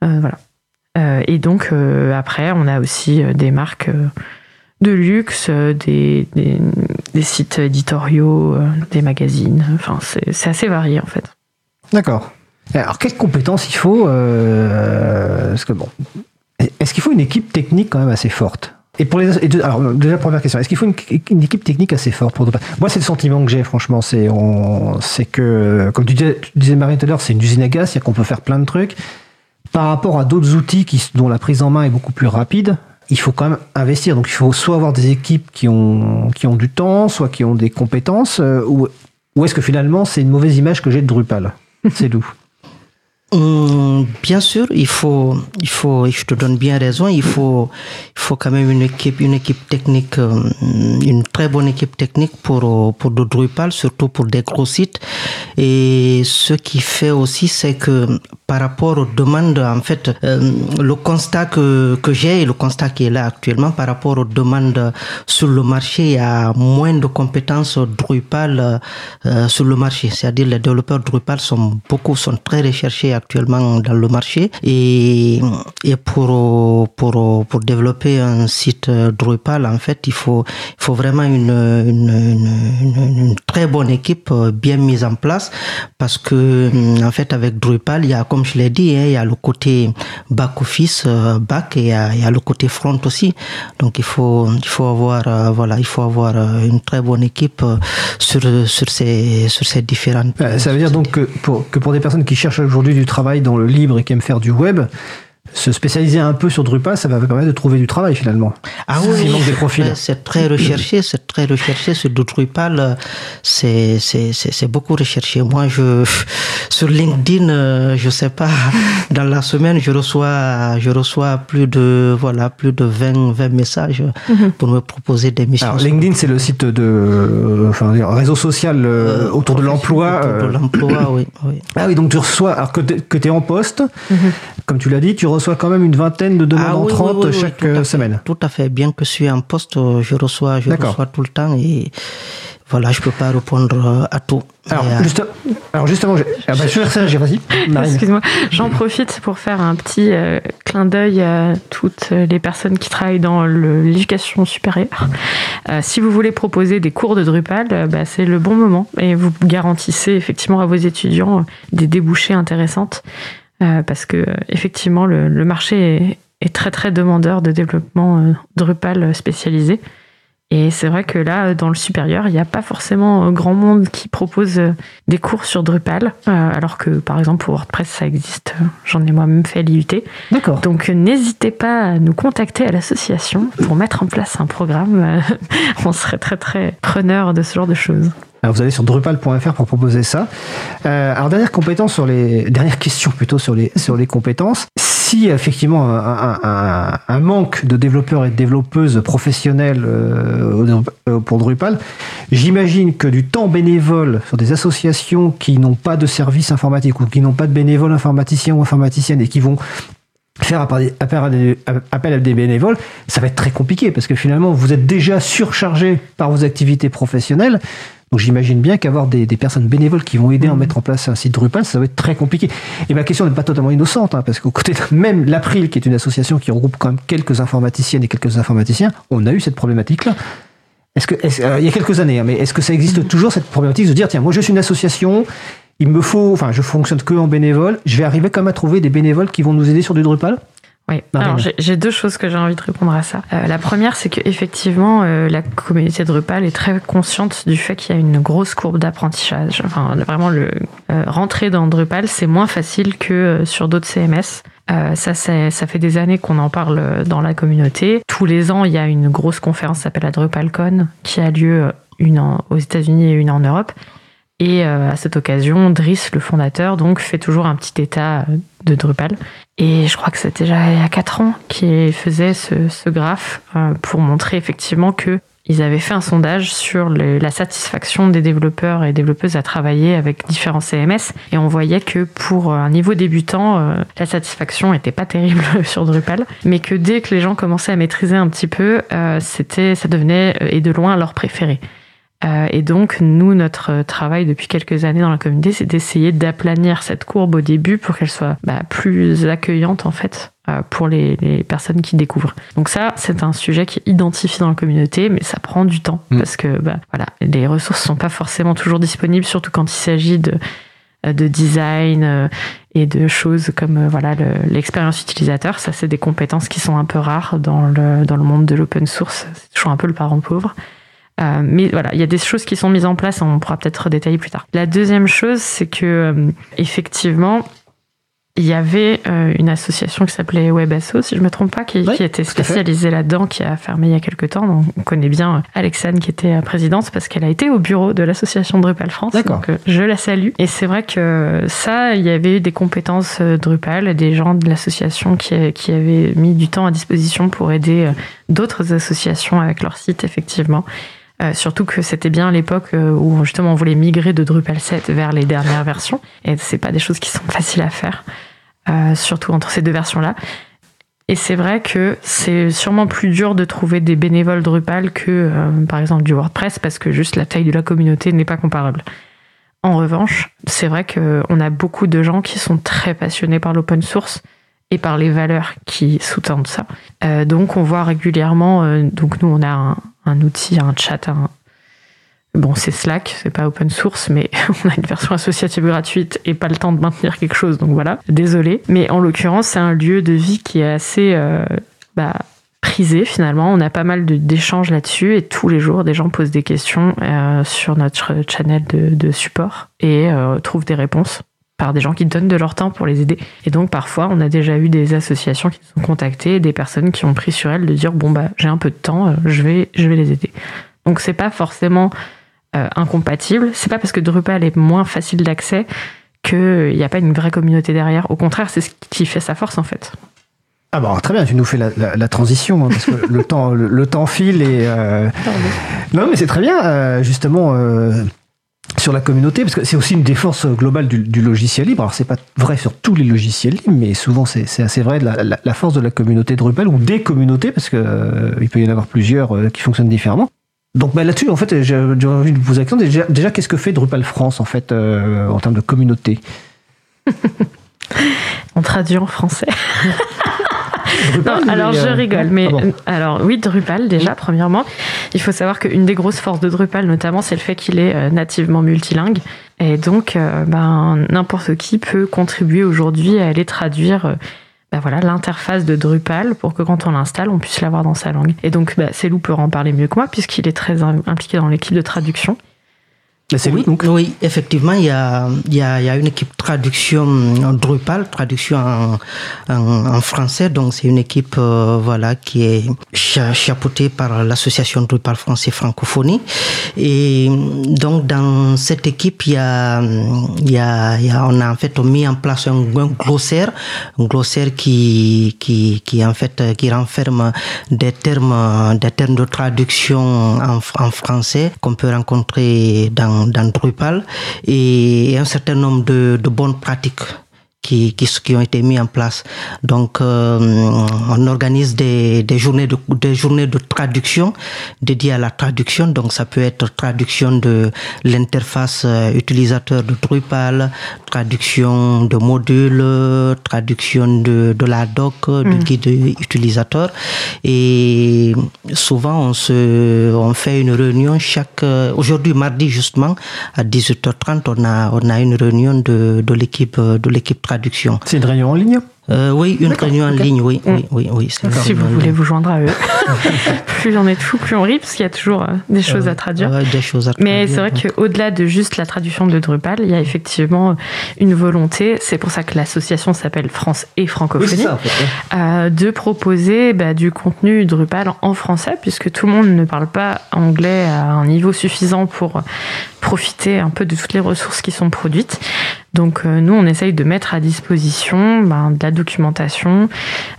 Voilà. Euh, et donc, euh, après, on a aussi euh, des marques de luxe, des, sites éditoriaux, des magazines. Enfin, c'est assez varié en fait. D'accord. Alors, quelles compétences il faut Parce que bon, est-ce qu'il faut une équipe technique quand même assez forte? Et pour les, alors déjà première question, est-ce qu'il faut une, équipe technique assez forte pour Moi, c'est le sentiment que j'ai, franchement, c'est c'est que, comme tu disais, tu disais Marine tout à l'heure, c'est une usine à gaz, c'est-à-dire qu'on peut faire plein de trucs. Par rapport à d'autres outils dont la prise en main est beaucoup plus rapide, il faut quand même investir. Donc, il faut soit avoir des équipes qui ont, qui ont du temps, soit qui ont des compétences, euh, ou, ou est-ce que finalement, c'est une mauvaise image que j'ai de Drupal? C'est d'où Hum, bien sûr, il faut, il faut, je te donne bien raison, il faut, il faut quand même une équipe, une équipe technique, euh, une très bonne équipe technique pour, euh, pour le Drupal, surtout pour des gros sites. Et ce qui fait aussi, c'est que par rapport aux demandes, en fait, euh, le constat que, que j'ai et le constat qui est là actuellement par rapport aux demandes sur le marché, il y a moins de compétences Drupal euh, sur le marché. C'est-à-dire les développeurs Drupal sont beaucoup, sont très recherchés actuellement dans le marché et, et pour, pour, pour développer un site Drupal, en fait, il faut, il faut vraiment une, une, très bonne équipe euh, bien mise en place parce que, en fait, avec Drupal, il y a, comme je l'ai dit, hein, il y a le côté back-office, euh, back, et il y, a, le côté front aussi. Donc, il faut, il faut avoir, euh, voilà, il faut avoir euh, une très bonne équipe euh, sur, sur ces, sur ces différentes. Euh, Ça veut dire donc que pour, que pour des personnes qui cherchent aujourd'hui du travail dans le libre et qui aiment faire du web, se spécialiser un peu sur Drupal, ça va permettre de trouver du travail finalement. Ah oui, manque des profils. C'est très recherché, c'est très recherché. Sur Drupal, c'est c'est beaucoup recherché. Moi, je sur LinkedIn, je sais pas, dans la semaine, je reçois je reçois plus de voilà plus de 20 20 messages mhm. pour me proposer des missions. Alors LinkedIn, c'est le site de enfin réseau social euh, autour de l'emploi. Autour de l'emploi, oui, oui, Ah oui, donc tu reçois alors que tu es en poste, mhm. Comme tu l'as dit, tu reçois quand même une vingtaine de demandes ah entrantes chaque euh, semaine. tout à fait. Bien que je suis en poste, euh, je reçois, je reçois tout le temps et voilà, je peux pas répondre euh, à tout. Alors, justement, ah bah, je, vais vas-y. Excuse-moi, j'en profite pour faire un petit clin d'œil à toutes les personnes qui travaillent dans l'éducation supérieure. si vous voulez proposer des cours de Drupal, bah, c'est le bon moment et vous garantissez effectivement à vos étudiants des débouchés intéressantes. Euh, parce que effectivement le, marché est, très très demandeur de développement euh, Drupal spécialisé. Et c'est vrai que là, dans le supérieur, il n'y a pas forcément grand monde qui propose euh, des cours sur Drupal, alors que par exemple pour WordPress, ça existe. J'en ai moi-même fait à l'IUT. D'accord. Donc n'hésitez pas à nous contacter à l'association pour mettre en place un programme. On serait très très preneur de ce genre de choses. Alors vous allez sur drupal.fr pour proposer ça. Euh, alors dernière compétence sur les dernière question plutôt sur les sur les compétences. Si effectivement un, manque de développeurs et de développeuses professionnels euh, euh, pour Drupal, j'imagine que du temps bénévole sur des associations qui n'ont pas de service informatique ou qui n'ont pas de bénévoles informaticiens ou informaticiennes et qui vont faire appel à des bénévoles, ça va être très compliqué parce que finalement vous êtes déjà surchargé par vos activités professionnelles. Donc j'imagine bien qu'avoir des, personnes bénévoles qui vont aider à mmh. mettre en place un site Drupal, ça va être très compliqué. Et ma question n'est pas totalement innocente, hein, parce qu'au côté de même l'April, qui est une association qui regroupe quand même quelques informaticiennes et quelques informaticiens, on a eu cette problématique-là. Est-ce que, euh, il y a quelques années, hein, mais est-ce que ça existe mmh. toujours cette problématique de dire tiens, moi je suis une association, il me faut, enfin je fonctionne que en bénévole, je vais arriver quand même à trouver des bénévoles qui vont nous aider sur du Drupal? Oui, alors j'ai deux choses que j'ai envie de répondre à ça. Euh, la première, c'est qu'effectivement, euh, la communauté Drupal est très consciente du fait qu'il y a une grosse courbe d'apprentissage. Enfin, vraiment, le euh, rentrer dans Drupal, c'est moins facile que sur d'autres CMS. ça, ça fait des années qu'on en parle dans la communauté. Tous les ans, il y a une grosse conférence qui s'appelle la DrupalCon, qui a lieu une aux États-Unis et une en Europe. Et euh, à cette occasion, Driss, le fondateur, donc fait toujours un petit état de Drupal. Et je crois que c'était déjà il y a 4 ans qu'il faisait ce, graphe euh, pour montrer effectivement que ils avaient fait un sondage sur la satisfaction des développeurs et développeuses à travailler avec différents CMS et on voyait que pour un niveau débutant, euh, la satisfaction était pas terrible sur Drupal, mais que dès que les gens commençaient à maîtriser un petit peu, c'était, ça devenait et de loin leur préféré. Euh, et donc, nous, notre travail depuis quelques années dans la communauté, c'est d'essayer d'aplanir cette courbe au début pour qu'elle soit bah, plus accueillante, en fait, euh, pour les, personnes qui découvrent. Donc ça, c'est un sujet qui est identifié dans la communauté, mais ça prend du temps mm. parce que bah, voilà, les ressources sont pas forcément toujours disponibles, surtout quand il s'agit de, euh, de design et de choses comme voilà l'expérience utilisateur. Ça, c'est des compétences qui sont un peu rares dans le, dans le monde de l'open source. C'est toujours un peu le parent pauvre. Euh, mais voilà, il y a des choses qui sont mises en place, on pourra peut-être détailler plus tard. La deuxième chose, c'est que euh, effectivement, il y avait euh, une association qui s'appelait WebAsso, si je me trompe pas, qui, qui était spécialisée là-dedans, qui a fermé il y a quelques temps. Donc, on connaît bien Alexandre qui était présidente parce qu'elle a été au bureau de l'association Drupal France. Donc, je la salue. Et c'est vrai que ça, il y avait eu des compétences Drupal, des gens de l'association qui, qui avaient mis du temps à disposition pour aider d'autres associations avec leur site, effectivement. Euh, surtout que c'était bien l'époque euh, où justement on voulait migrer de Drupal 7 vers les dernières versions. Et c'est pas des choses qui sont faciles à faire, euh, surtout entre ces deux versions-là. Et c'est vrai que c'est sûrement plus dur de trouver des bénévoles Drupal que par exemple du WordPress parce que juste la taille de la communauté n'est pas comparable. En revanche, c'est vrai qu'on a beaucoup de gens qui sont très passionnés par l'open source et par les valeurs qui sous-tendent ça. donc on voit régulièrement, donc nous on a un, outil, un chat, un... Bon, c'est Slack, c'est pas open source, mais on a une version associative gratuite et pas le temps de maintenir quelque chose, donc voilà, désolé. Mais en l'occurrence, c'est un lieu de vie qui est assez euh, bah, prisé finalement. On a pas mal d'échanges là-dessus et tous les jours, des gens posent des questions euh, sur notre channel de, support et euh, trouvent des réponses. Par des gens qui donnent de leur temps pour les aider. Et donc parfois, on a déjà eu des associations qui nous ont contactés, des personnes qui ont pris sur elles de dire bon bah j'ai un peu de temps, euh, je vais je vais les aider. Donc c'est pas forcément euh, incompatible. C'est pas parce que Drupal est moins facile d'accès qu'il n'y a pas une vraie communauté derrière. Au contraire, c'est ce qui fait sa force en fait. Ah bon, très bien, tu nous fais la, transition, hein, parce que le, temps, le, temps file et... Euh, non mais c'est très bien, justement, sur la communauté, parce que c'est aussi une des forces globales du, logiciel libre. Alors, c'est pas vrai sur tous les logiciels libres, mais souvent, c'est assez vrai la, force de la communauté Drupal ou des communautés, parce qu'il euh, il peut y en avoir plusieurs euh, qui fonctionnent différemment. Donc bah, là-dessus, en fait, j'ai envie de vous. Déjà, déjà qu'est-ce que fait Drupal France, en fait, euh, en termes de communauté? On traduit en français. alors je rigole, mais ah alors oui, Drupal déjà, premièrement. Il faut savoir qu'une des grosses forces de Drupal, notamment, c'est le fait qu'il est euh, nativement multilingue. Et donc, euh, ben, n'importe qui peut contribuer aujourd'hui à aller traduire euh, ben voilà, l'interface de Drupal pour que quand on l'installe, on puisse l'avoir dans sa langue. Et donc, ben, Célou peut en parler mieux que moi, puisqu'il est très impliqué dans l'équipe de traduction. Oui, donc. oui, effectivement, il y, a, il, y a, il y a une équipe traduction en Drupal, traduction en, en, français. Donc, c'est une équipe euh, voilà, qui est chapeautée par l'association Drupal français francophonie. Et donc, dans cette équipe, il y a, il y a, il y a on a en fait mis en place un, glossaire, un glossaire qui, qui, qui en fait, qui renferme des termes, des termes de traduction en, en français qu'on peut rencontrer dans dans, Drupal et un certain nombre de, de bonnes pratiques qui, qui, qui, ont été mis en place. Donc, euh, on organise des, des, journées de, des journées de traduction dédiées à la traduction. Donc, ça peut être traduction de l'interface euh, utilisateur de Drupal, traduction de modules, traduction de, de la doc, du mm. guide utilisateur. Et souvent, on, se, on fait une réunion chaque... Euh, aujourd'hui, mardi, justement, à 18h30, on a, on a une réunion de, de l'équipe de l'équipe c'est une réunion en ligne euh, oui, une réunion en ligne, oui, oui, oui, oui Si vous voulez vous joindre à eux. plus on est de fous, plus on rit, parce qu'il y a toujours euh, des choses à traduire. des choses à Mais c'est vrai qu'au-delà de juste la traduction de Drupal, il y a effectivement une volonté, c'est pour ça que l'association s'appelle France et Francophonie, euh, de proposer bah, du contenu Drupal en français, puisque tout le monde ne parle pas anglais à un niveau suffisant pour profiter un peu de toutes les ressources qui sont produites. Donc nous, on essaye de mettre à disposition ben, de la documentation.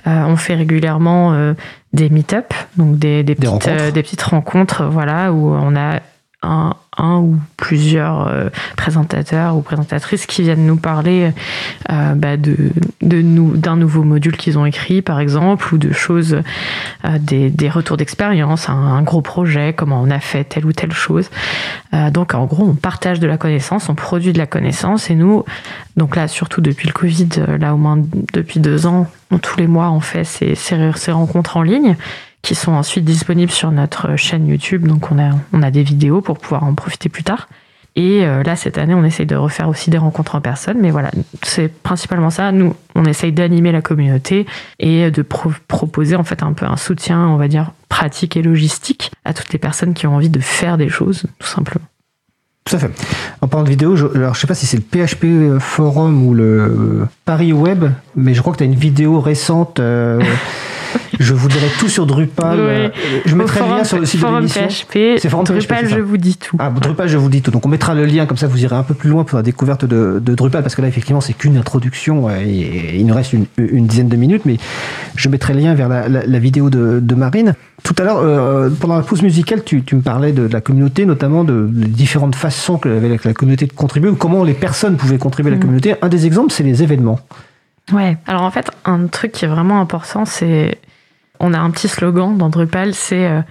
Euh, on fait régulièrement euh, des meet-up, donc des, des, petites, euh, des, petites, rencontres, voilà, où on a un, ou plusieurs euh, présentateurs ou présentatrices qui viennent nous parler euh, bah, d'un nouveau module qu'ils ont écrit par exemple ou de choses euh, des, retours d'expérience un, gros projet comment on a fait telle ou telle chose. Donc en gros on partage de la connaissance on produit de la connaissance et nous donc là surtout depuis le Covid là au moins depuis deux ans tous les mois on fait ces rencontres en ligne qui sont ensuite disponibles sur notre chaîne YouTube. Donc on a, on a des vidéos pour pouvoir en profiter plus tard. Et euh, là, cette année, on essaye de refaire aussi des rencontres en personne. Mais voilà, c'est principalement ça. Nous, on essaye d'animer la communauté et de proposer en fait un peu un soutien, on va dire, pratique et logistique à toutes les personnes qui ont envie de faire des choses, tout simplement. Tout à fait. En parlant de vidéo, je, alors je sais pas si c'est le PHP Forum ou le Paris Web, mais je crois que tu as une vidéo récente euh, je vous dirai tout sur Drupal. Je mettrai le lien sur le site de l'émission. C'est Drupal, je vous dis tout. Ah, Drupal, je vous dis tout. Donc on mettra le lien, comme ça vous irez un peu plus loin pour la découverte de, Drupal, parce que là, effectivement, c'est qu'une introduction et, il nous reste une, dizaine de minutes, mais je mettrai le lien vers la, vidéo de, Marine. Tout à l'heure, euh, pendant la pause musicale, tu, me parlais de, la communauté, notamment de, différentes façons que la communauté de contribuer, ou comment les personnes pouvaient contribuer à la mm. communauté. Un des exemples, c'est les événements. Ouais. Alors en fait, un truc qui est vraiment important, c'est on a un petit slogan dans Drupal, c'est euh,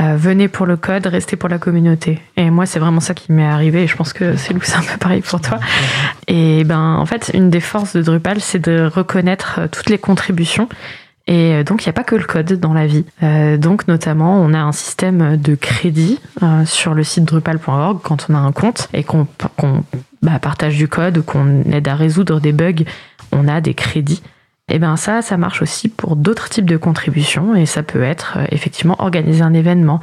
euh, venez pour le code, restez pour la communauté. Et moi, c'est vraiment ça qui m'est arrivé. Et je pense que c'est c'est un peu pareil pour toi. Et ben, en fait, une des forces de Drupal, c'est de reconnaître euh, toutes les contributions. Et donc, il n'y a pas que le code dans la vie. donc, notamment, on a un système de crédit sur le site drupal.org quand on a un compte et qu'on bah, partage du code ou qu'on aide à résoudre des bugs, on a des crédits. Et eh bien ça, ça marche aussi pour d'autres types de contributions et ça peut être euh, effectivement organiser un événement,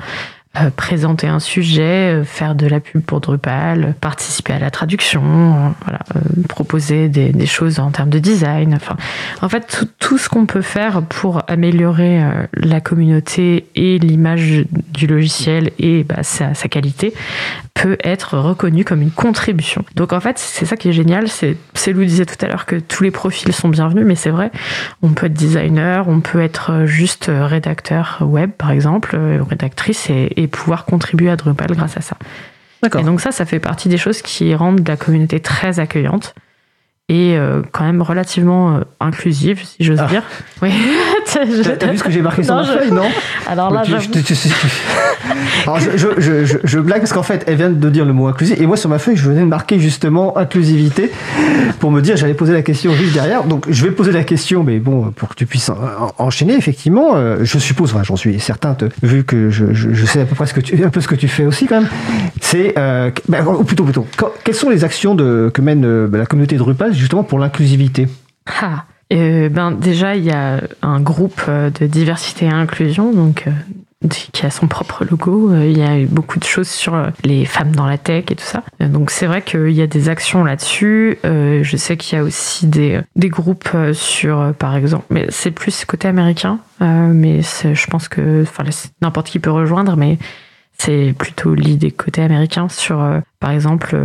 présenter un sujet, euh, faire de la pub pour Drupal, participer à la traduction, voilà, proposer des, choses en termes de design. Enfin, en fait, tout, ce qu'on peut faire pour améliorer la communauté et l'image du logiciel et bah, sa, qualité peut être reconnu comme une contribution. Donc en fait, c'est ça qui est génial. C'est, Lou disait tout à l'heure que tous les profils sont bienvenus, mais c'est vrai. On peut être designer, on peut être juste rédacteur web, par exemple, rédactrice, et, et pouvoir contribuer à Drupal grâce à ça. Et donc ça, ça fait partie des choses qui rendent la communauté très accueillante et euh, quand même relativement euh, inclusive, si j'ose ah. dire. Oui. T'as vu ce que j'ai marqué sur ma feuille, non Alors là, je, je, je, je, blague parce qu'en fait, elle vient de dire le mot inclusif et moi sur ma feuille, je venais de marquer justement inclusivité pour me dire, j'allais poser la question juste derrière. Donc je vais poser la question, mais bon, pour que tu puisses enchaîner, effectivement, euh, je suppose, enfin, j'en suis certain, vu que je, sais à peu près ce que tu, un peu ce que tu fais aussi quand même. C'est, euh, ben, plutôt, plutôt, quelles sont les actions de, que mène la communauté Drupal justement pour l'inclusivité ah. Euh, ben déjà, il y a un groupe euh, de diversité et inclusion, donc euh, qui a son propre logo. Il y a eu beaucoup de choses sur les femmes dans la tech et tout ça. Donc c'est vrai qu'il y a des actions là-dessus. je sais qu'il y a aussi des, des groupes sur, par exemple, mais c'est plus côté américain. mais je pense que n'importe qui peut rejoindre, mais c'est plutôt l'idée côté américain sur, par exemple,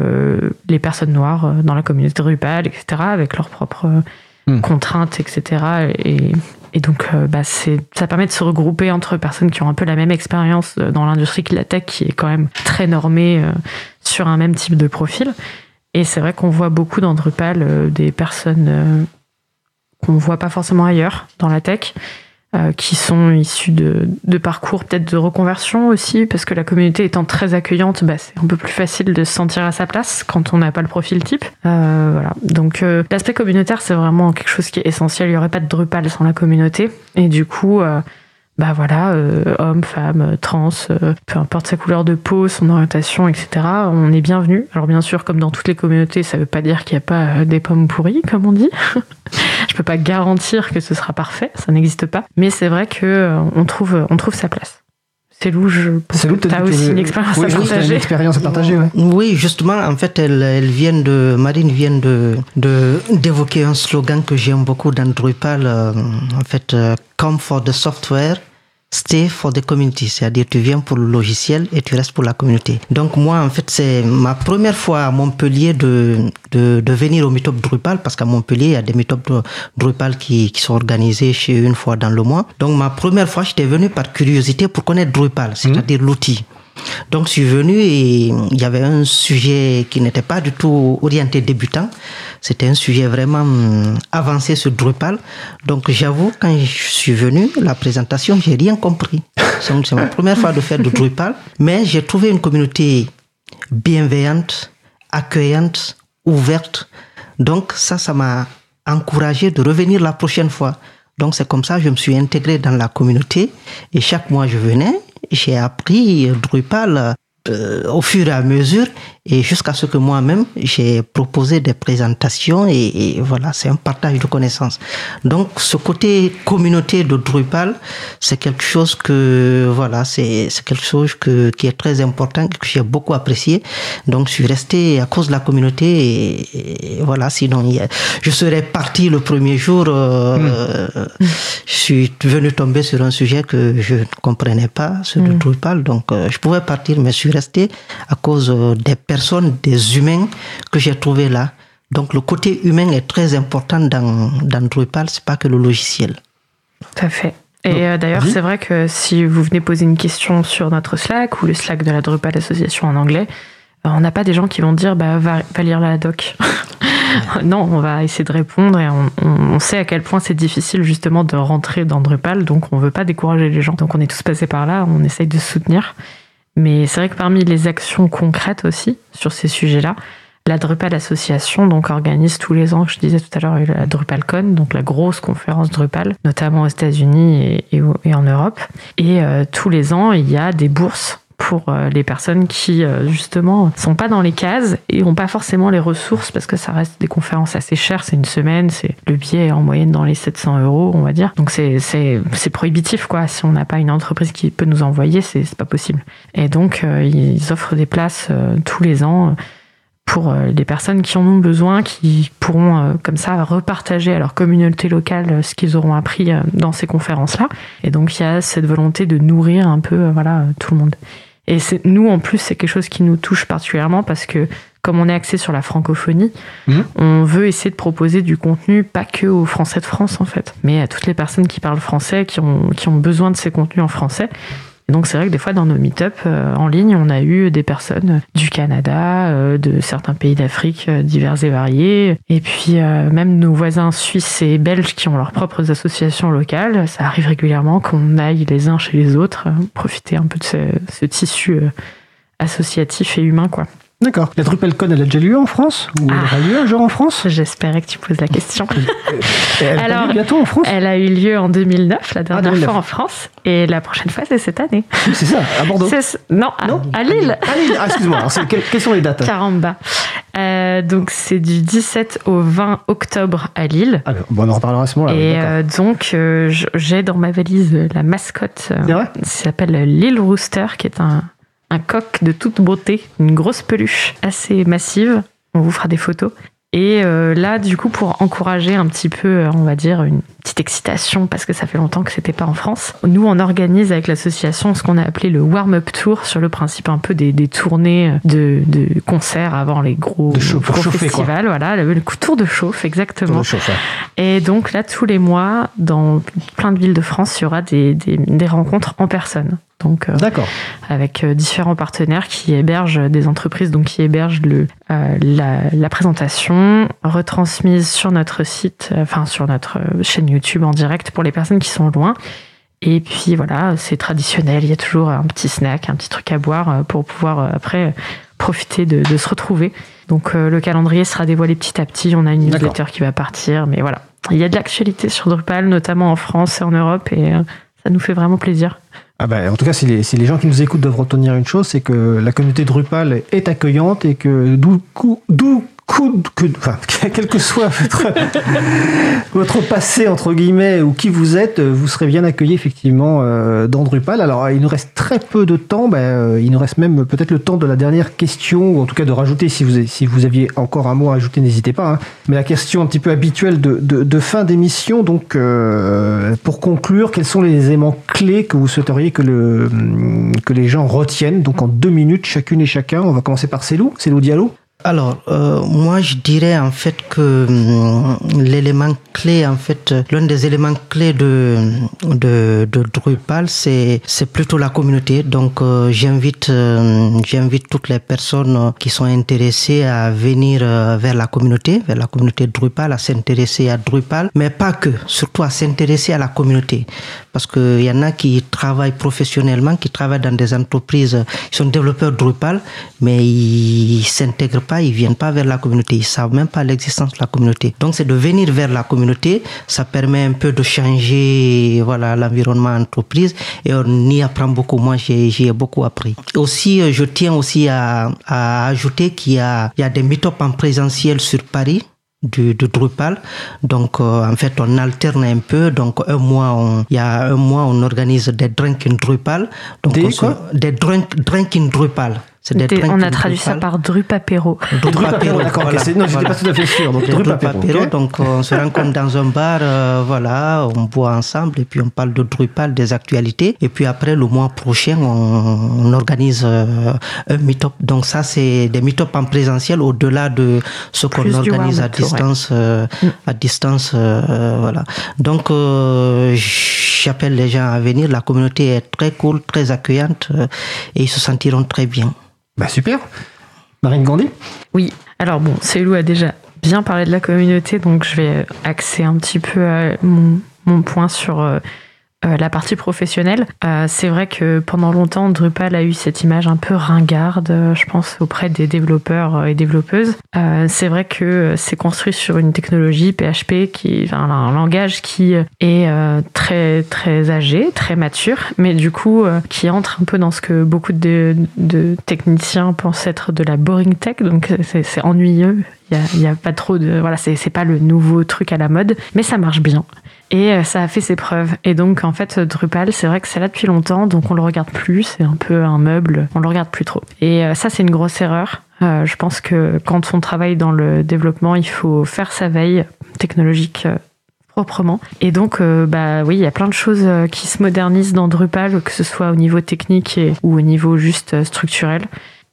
les personnes noires dans la communauté Drupal, etc., avec leurs propres Hmm. contraintes, etc. Et, et donc, euh, bah, ça permet de se regrouper entre personnes qui ont un peu la même expérience euh, dans l'industrie que la tech, qui est quand même très normée euh, sur un même type de profil. Et c'est vrai qu'on voit beaucoup dans Drupal des personnes qu'on ne voit pas forcément ailleurs dans la tech. Euh, qui sont issus de, de parcours peut-être de reconversion aussi, parce que la communauté étant très accueillante, bah, c'est un peu plus facile de se sentir à sa place quand on n'a pas le profil type. Euh, voilà. Donc euh, l'aspect communautaire, c'est vraiment quelque chose qui est essentiel. Il n'y aurait pas de Drupal sans la communauté. Et du coup, bah voilà, homme, femme, trans, peu importe sa couleur de peau, son orientation, etc. On est bienvenu. Alors bien sûr, comme dans toutes les communautés, ça ne veut pas dire qu'il n'y a pas des pommes pourries, comme on dit. Je peux pas garantir que ce sera parfait, ça n'existe pas. Mais c'est vrai que euh, on trouve, on trouve sa place. C'est Lou, je tu as aussi une expérience à partager. Une expérience à partager, Oui, justement, en fait, elle, elle vient de, Marine vient de, d'évoquer un slogan que j'aime beaucoup dans Drupal, euh, en fait, euh, Come for the software, stay for the community, c'est-à-dire tu viens pour le logiciel et tu restes pour la communauté. Donc moi, en fait, c'est ma première fois à Montpellier de, de, de venir au meetup Drupal, parce qu'à Montpellier, il y a des meetups Drupal qui, qui sont organisés chez une fois dans le mois. Donc ma première fois, j'étais venu par curiosité pour connaître Drupal, c'est-à-dire l'outil. Donc je suis venu et il y avait un sujet qui n'était pas du tout orienté débutant. C'était un sujet vraiment hum, avancé sur Drupal. Donc j'avoue, quand je suis venu, la présentation, j'ai rien compris. C'est ma première fois de faire de Drupal, mais j'ai trouvé une communauté bienveillante, accueillante, ouverte. Donc ça, ça m'a encouragé de revenir la prochaine fois. Donc c'est comme ça que je me suis intégré dans la communauté et chaque mois je venais j'ai appris Drupal euh, au fur et à mesure et jusqu'à ce que moi-même j'ai proposé des présentations et, voilà c'est un partage de connaissances donc ce côté communauté de Drupal c'est quelque chose que voilà c'est quelque chose que, qui est très important que j'ai beaucoup apprécié donc je suis resté à cause de la communauté et, voilà sinon je serais parti le premier jour euh, mm. je suis venu tomber sur un sujet que je ne comprenais pas ce de mm. Drupal donc euh, je pouvais partir mais je suis resté à cause des personnes, des humains que j'ai trouvés là. Donc le côté humain est très important dans, dans Drupal, c'est pas que le logiciel. Tout à fait. Et euh, d'ailleurs, c'est vrai que si vous venez poser une question sur notre Slack ou le Slack de la Drupal Association en anglais, euh, on n'a pas des gens qui vont dire bah, va, lire la doc. non, on va essayer de répondre et on, on sait à quel point c'est difficile justement de rentrer dans Drupal, donc on veut pas décourager les gens. Donc on est tous passés par là, on essaye de soutenir. Mais c'est vrai que parmi les actions concrètes aussi sur ces sujets-là, la Drupal Association donc organise tous les ans, je disais tout à l'heure, la DrupalCon, donc la grosse conférence Drupal, notamment aux États-Unis et, en Europe. Et euh, tous les ans, il y a des bourses pour euh, les personnes qui euh, justement sont pas dans les cases et ont pas forcément les ressources parce que ça reste des conférences assez chères. C'est une semaine, c'est le billet est en moyenne dans les 700 euros, on va dire. Donc c'est c'est prohibitif quoi. Si on n'a pas une entreprise qui peut nous envoyer, c'est pas possible. Et donc euh, ils offrent des places tous les ans pour les personnes qui en ont besoin, qui pourront comme ça repartager à leur communauté locale ce qu'ils auront appris dans ces conférences-là. Et donc il y a cette volonté de nourrir un peu voilà tout le monde. Et c'est nous en plus c'est quelque chose qui nous touche particulièrement parce que comme on est axé sur la francophonie, Mhm. on veut essayer de proposer du contenu pas que aux Français de France en fait, mais à toutes les personnes qui parlent français, qui ont, qui ont besoin de ces contenus en français. Donc c'est vrai que des fois dans nos meet-up euh, en ligne, on a eu des personnes du Canada, euh, de certains pays d'Afrique euh, divers et variés, et puis même nos voisins suisses et belges qui ont leurs propres associations locales. Ça arrive régulièrement qu'on aille les uns chez les autres, profiter un peu de ce, ce tissu associatif et humain quoi. D'accord. La DrupalCon, elle a déjà lieu en France Ou elle Ah. aura lieu un jour en France? J'espérais que tu poses la question. Elle Alors, Alors, bientôt en France? Elle a eu lieu en 2009, la dernière 2009. fois en France, et la prochaine fois c'est cette année. C'est ça, à Bordeaux. C'est- Non, à, Non à Lille. Ah, Lille. Ah, excuse-moi. Alors, c'est- quelles, sont les dates? Caramba. Euh, donc c'est du 17 au 20 octobre à Lille. Alors, bon, on en reparlera à ce moment-là. et euh, donc euh, j'ai dans ma valise euh, la mascotte euh, C'est vrai? qui s'appelle Lille Rooster, qui est un, un coq de toute beauté, une grosse peluche assez massive. On vous fera des photos. Et euh, là, du coup, pour encourager un petit peu, euh, on va dire, une petite excitation, parce que ça fait longtemps que c'était pas en France, nous, on organise avec l'association ce qu'on a appelé le warm-up tour, sur le principe un peu des, des tournées de, de concerts avant les gros, chauffer, quoi. festivals. Voilà, le, le tour de chauffe, exactement. De chauffe, ouais. Et donc là, tous les mois, dans plein de villes de France, il y aura des, des, des rencontres en personne. Donc euh, avec euh, différents partenaires qui hébergent des entreprises, donc qui hébergent le, euh, la, la présentation retransmise sur notre site, enfin sur notre chaîne YouTube en direct pour les personnes qui sont loin. Et puis voilà, c'est traditionnel, il y a toujours un petit snack, un petit truc à boire pour pouvoir après profiter de, de se retrouver. Donc le calendrier sera dévoilé petit à petit, on a une newsletter qui va partir, mais voilà. Il y a de l'actualité sur Drupal, notamment en France et en Europe, et ça nous fait vraiment plaisir. Ah bah, en tout cas, si les, gens qui nous écoutent doivent retenir une chose, c'est que la communauté Drupal est accueillante et que d'où cou- d'où cou- que, enfin, quel que soit votre, votre passé, entre guillemets, ou qui vous êtes, vous serez bien accueillis effectivement euh, dans Drupal. Alors, il nous reste très peu de temps, bah, euh, il nous reste même peut-être le temps de la dernière question, ou en tout cas de rajouter, si vous, si vous aviez encore un mot à ajouter, n'hésitez pas. hein. Mais la question un petit peu habituelle de, de, de fin d'émission, donc euh, pour conclure, quels sont les éléments clés que vous souhaiteriez que, le, que les gens retiennent? Donc en deux minutes, chacune et chacun. On va commencer par Célou. Célou Diallo. Alors, euh, moi, je dirais en fait que hum, l'élément clé, en fait, l'un des éléments clés de, de, de Drupal, c'est, c'est plutôt la communauté. Donc, euh, j'invite, euh, j'invite toutes les personnes qui sont intéressées à venir euh, vers la communauté, vers la communauté Drupal, à s'intéresser à Drupal, mais pas que, surtout à s'intéresser à la communauté. Parce qu'il y en a qui travaillent professionnellement, qui travaillent dans des entreprises, ils sont développeurs Drupal, mais ils s'intègrent pas, ils viennent pas vers la communauté, ils savent même pas l'existence de la communauté. Donc c'est de venir vers la communauté, ça permet un peu de changer voilà l'environnement entreprise et on y apprend beaucoup. Moi j'ai beaucoup appris. Aussi euh, je tiens aussi à, à ajouter qu'il y a il y a des meet-up en présentiel sur Paris du, de Drupal. Donc, euh, en fait, on alterne un peu. Donc, un mois, il y a un mois, on organise des drinks in Drupal. Donc, Des quoi? Des drink, drink in Drupal. C'est des Des- drinks on a traduit ça Drupal. par Drupapéro. Drupapéro, d'accord. ok, voilà, c'est- Non, j'étais voilà. pas tout à fait sûr. Donc Des Drupapéro. Drupapéro, ok. donc on se rencontre dans un bar, euh, voilà, on boit ensemble et puis on parle de Drupal, des actualités. Et puis après, le mois prochain, on, on organise euh, un meet-up. Donc ça, c'est des meet-up en présentiel au-delà de ce qu'on organise à warm-up tour, ouais. distance. euh, à distance, euh, voilà. Donc euh, j'appelle les gens à venir. La communauté est très cool, très accueillante euh, et ils se sentiront très bien. Bah super. Marine Gandhi? Oui, alors bon, Célou a déjà bien parlé de la communauté, donc je vais axer un petit peu euh, mon, mon point sur euh, euh, la partie professionnelle. Euh, c'est vrai que pendant longtemps, Drupal a eu cette image un peu ringarde, euh, je pense, auprès des développeurs et développeuses. c'est vrai que c'est construit sur une technologie PHP qui, enfin, un langage qui est très très âgé, très mature, mais du coup qui entre un peu dans ce que beaucoup de, de techniciens pensent être de la boring tech, donc c'est ennuyeux. Il n'y a, pas trop de. Voilà, c'est pas le nouveau truc à la mode, mais ça marche bien. Et euh, ça a fait ses preuves. Et donc, en fait, Drupal, c'est vrai que c'est là depuis longtemps, donc on le regarde plus. C'est un peu un meuble, on le regarde plus trop. Et euh, ça, c'est une grosse erreur. Euh, je pense que quand on travaille dans le développement, il faut faire sa veille technologique proprement. Et donc, bah oui, il y a plein de choses qui se modernisent dans Drupal, que ce soit au niveau technique ou au niveau juste structurel.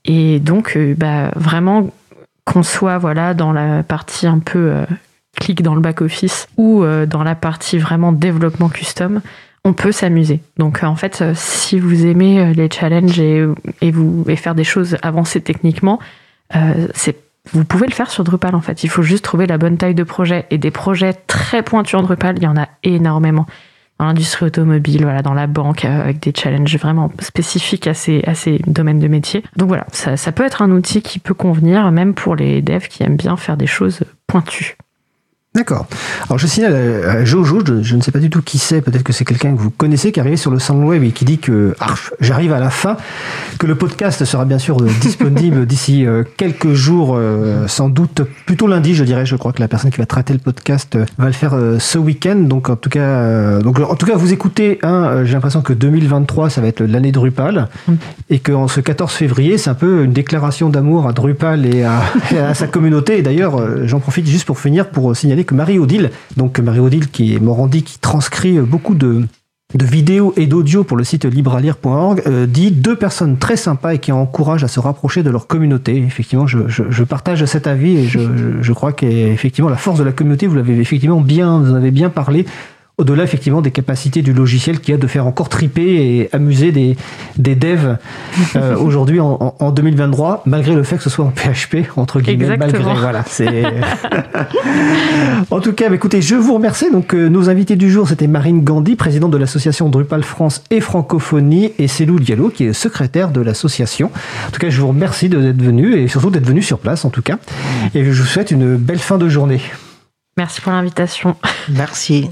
Et donc, bah, vraiment qu'on soit voilà dans la partie un peu clique dans le back-office ou euh, dans la partie vraiment développement custom, on peut s'amuser. Donc en fait, euh, si vous aimez euh, les challenges et, et, vous, et faire des choses avancées techniquement, c'est vous pouvez le faire sur Drupal en fait. Il faut juste trouver la bonne taille de projet. Et des projets très pointus en Drupal, il y en a énormément. L'industrie automobile, voilà, dans la banque, avec des challenges vraiment spécifiques à ces, à ces domaines de métier. Donc voilà, ça peut être un outil qui peut convenir même pour les devs qui aiment bien faire des choses pointues. D'accord. Alors je signale à Jojo, je, ne sais pas du tout qui c'est, peut-être que c'est quelqu'un que vous connaissez, qui est arrivé sur le salon web et qui dit que j'arrive à la fin, que le podcast sera bien sûr euh, disponible d'ici euh, quelques jours, euh, sans doute plutôt lundi, je dirais. Je crois que la personne qui va traiter le podcast va le faire ce week-end. Donc en tout cas, donc en tout cas, vous écoutez. Hein, J'ai l'impression que 2023, ça va être l'année Drupal, mm. et qu'en ce 14 février, c'est un peu une déclaration d'amour à Drupal et à, et à sa communauté. Et d'ailleurs, j'en profite juste pour finir pour signaler que Marie-Odile, donc Marie-Odile qui est Morandi, qui transcrit beaucoup de, vidéos et d'audio pour le site libralire.org, euh, dit deux personnes très sympas et qui encouragent à se rapprocher de leur communauté. Effectivement, je, partage cet avis et je, crois qu'effectivement la force de la communauté, vous l'avez effectivement vous en avez bien parlé au-delà effectivement des capacités du logiciel qui a de faire encore triper et amuser des, des devs euh, aujourd'hui en, en, 2023, malgré le fait que ce soit en PHP, entre guillemets, malgré. Voilà, c'est. en tout cas, bah, écoutez, je vous remercie. Donc, euh, nos invités du jour, c'était Marine Gandhi, présidente de l'association Drupal France et Francophonie, et Célou Diallo, qui est secrétaire de l'association. En tout cas, je vous remercie d'être venu et surtout d'être venu sur place, en tout cas. Et je vous souhaite une belle fin de journée. Merci pour l'invitation. Merci.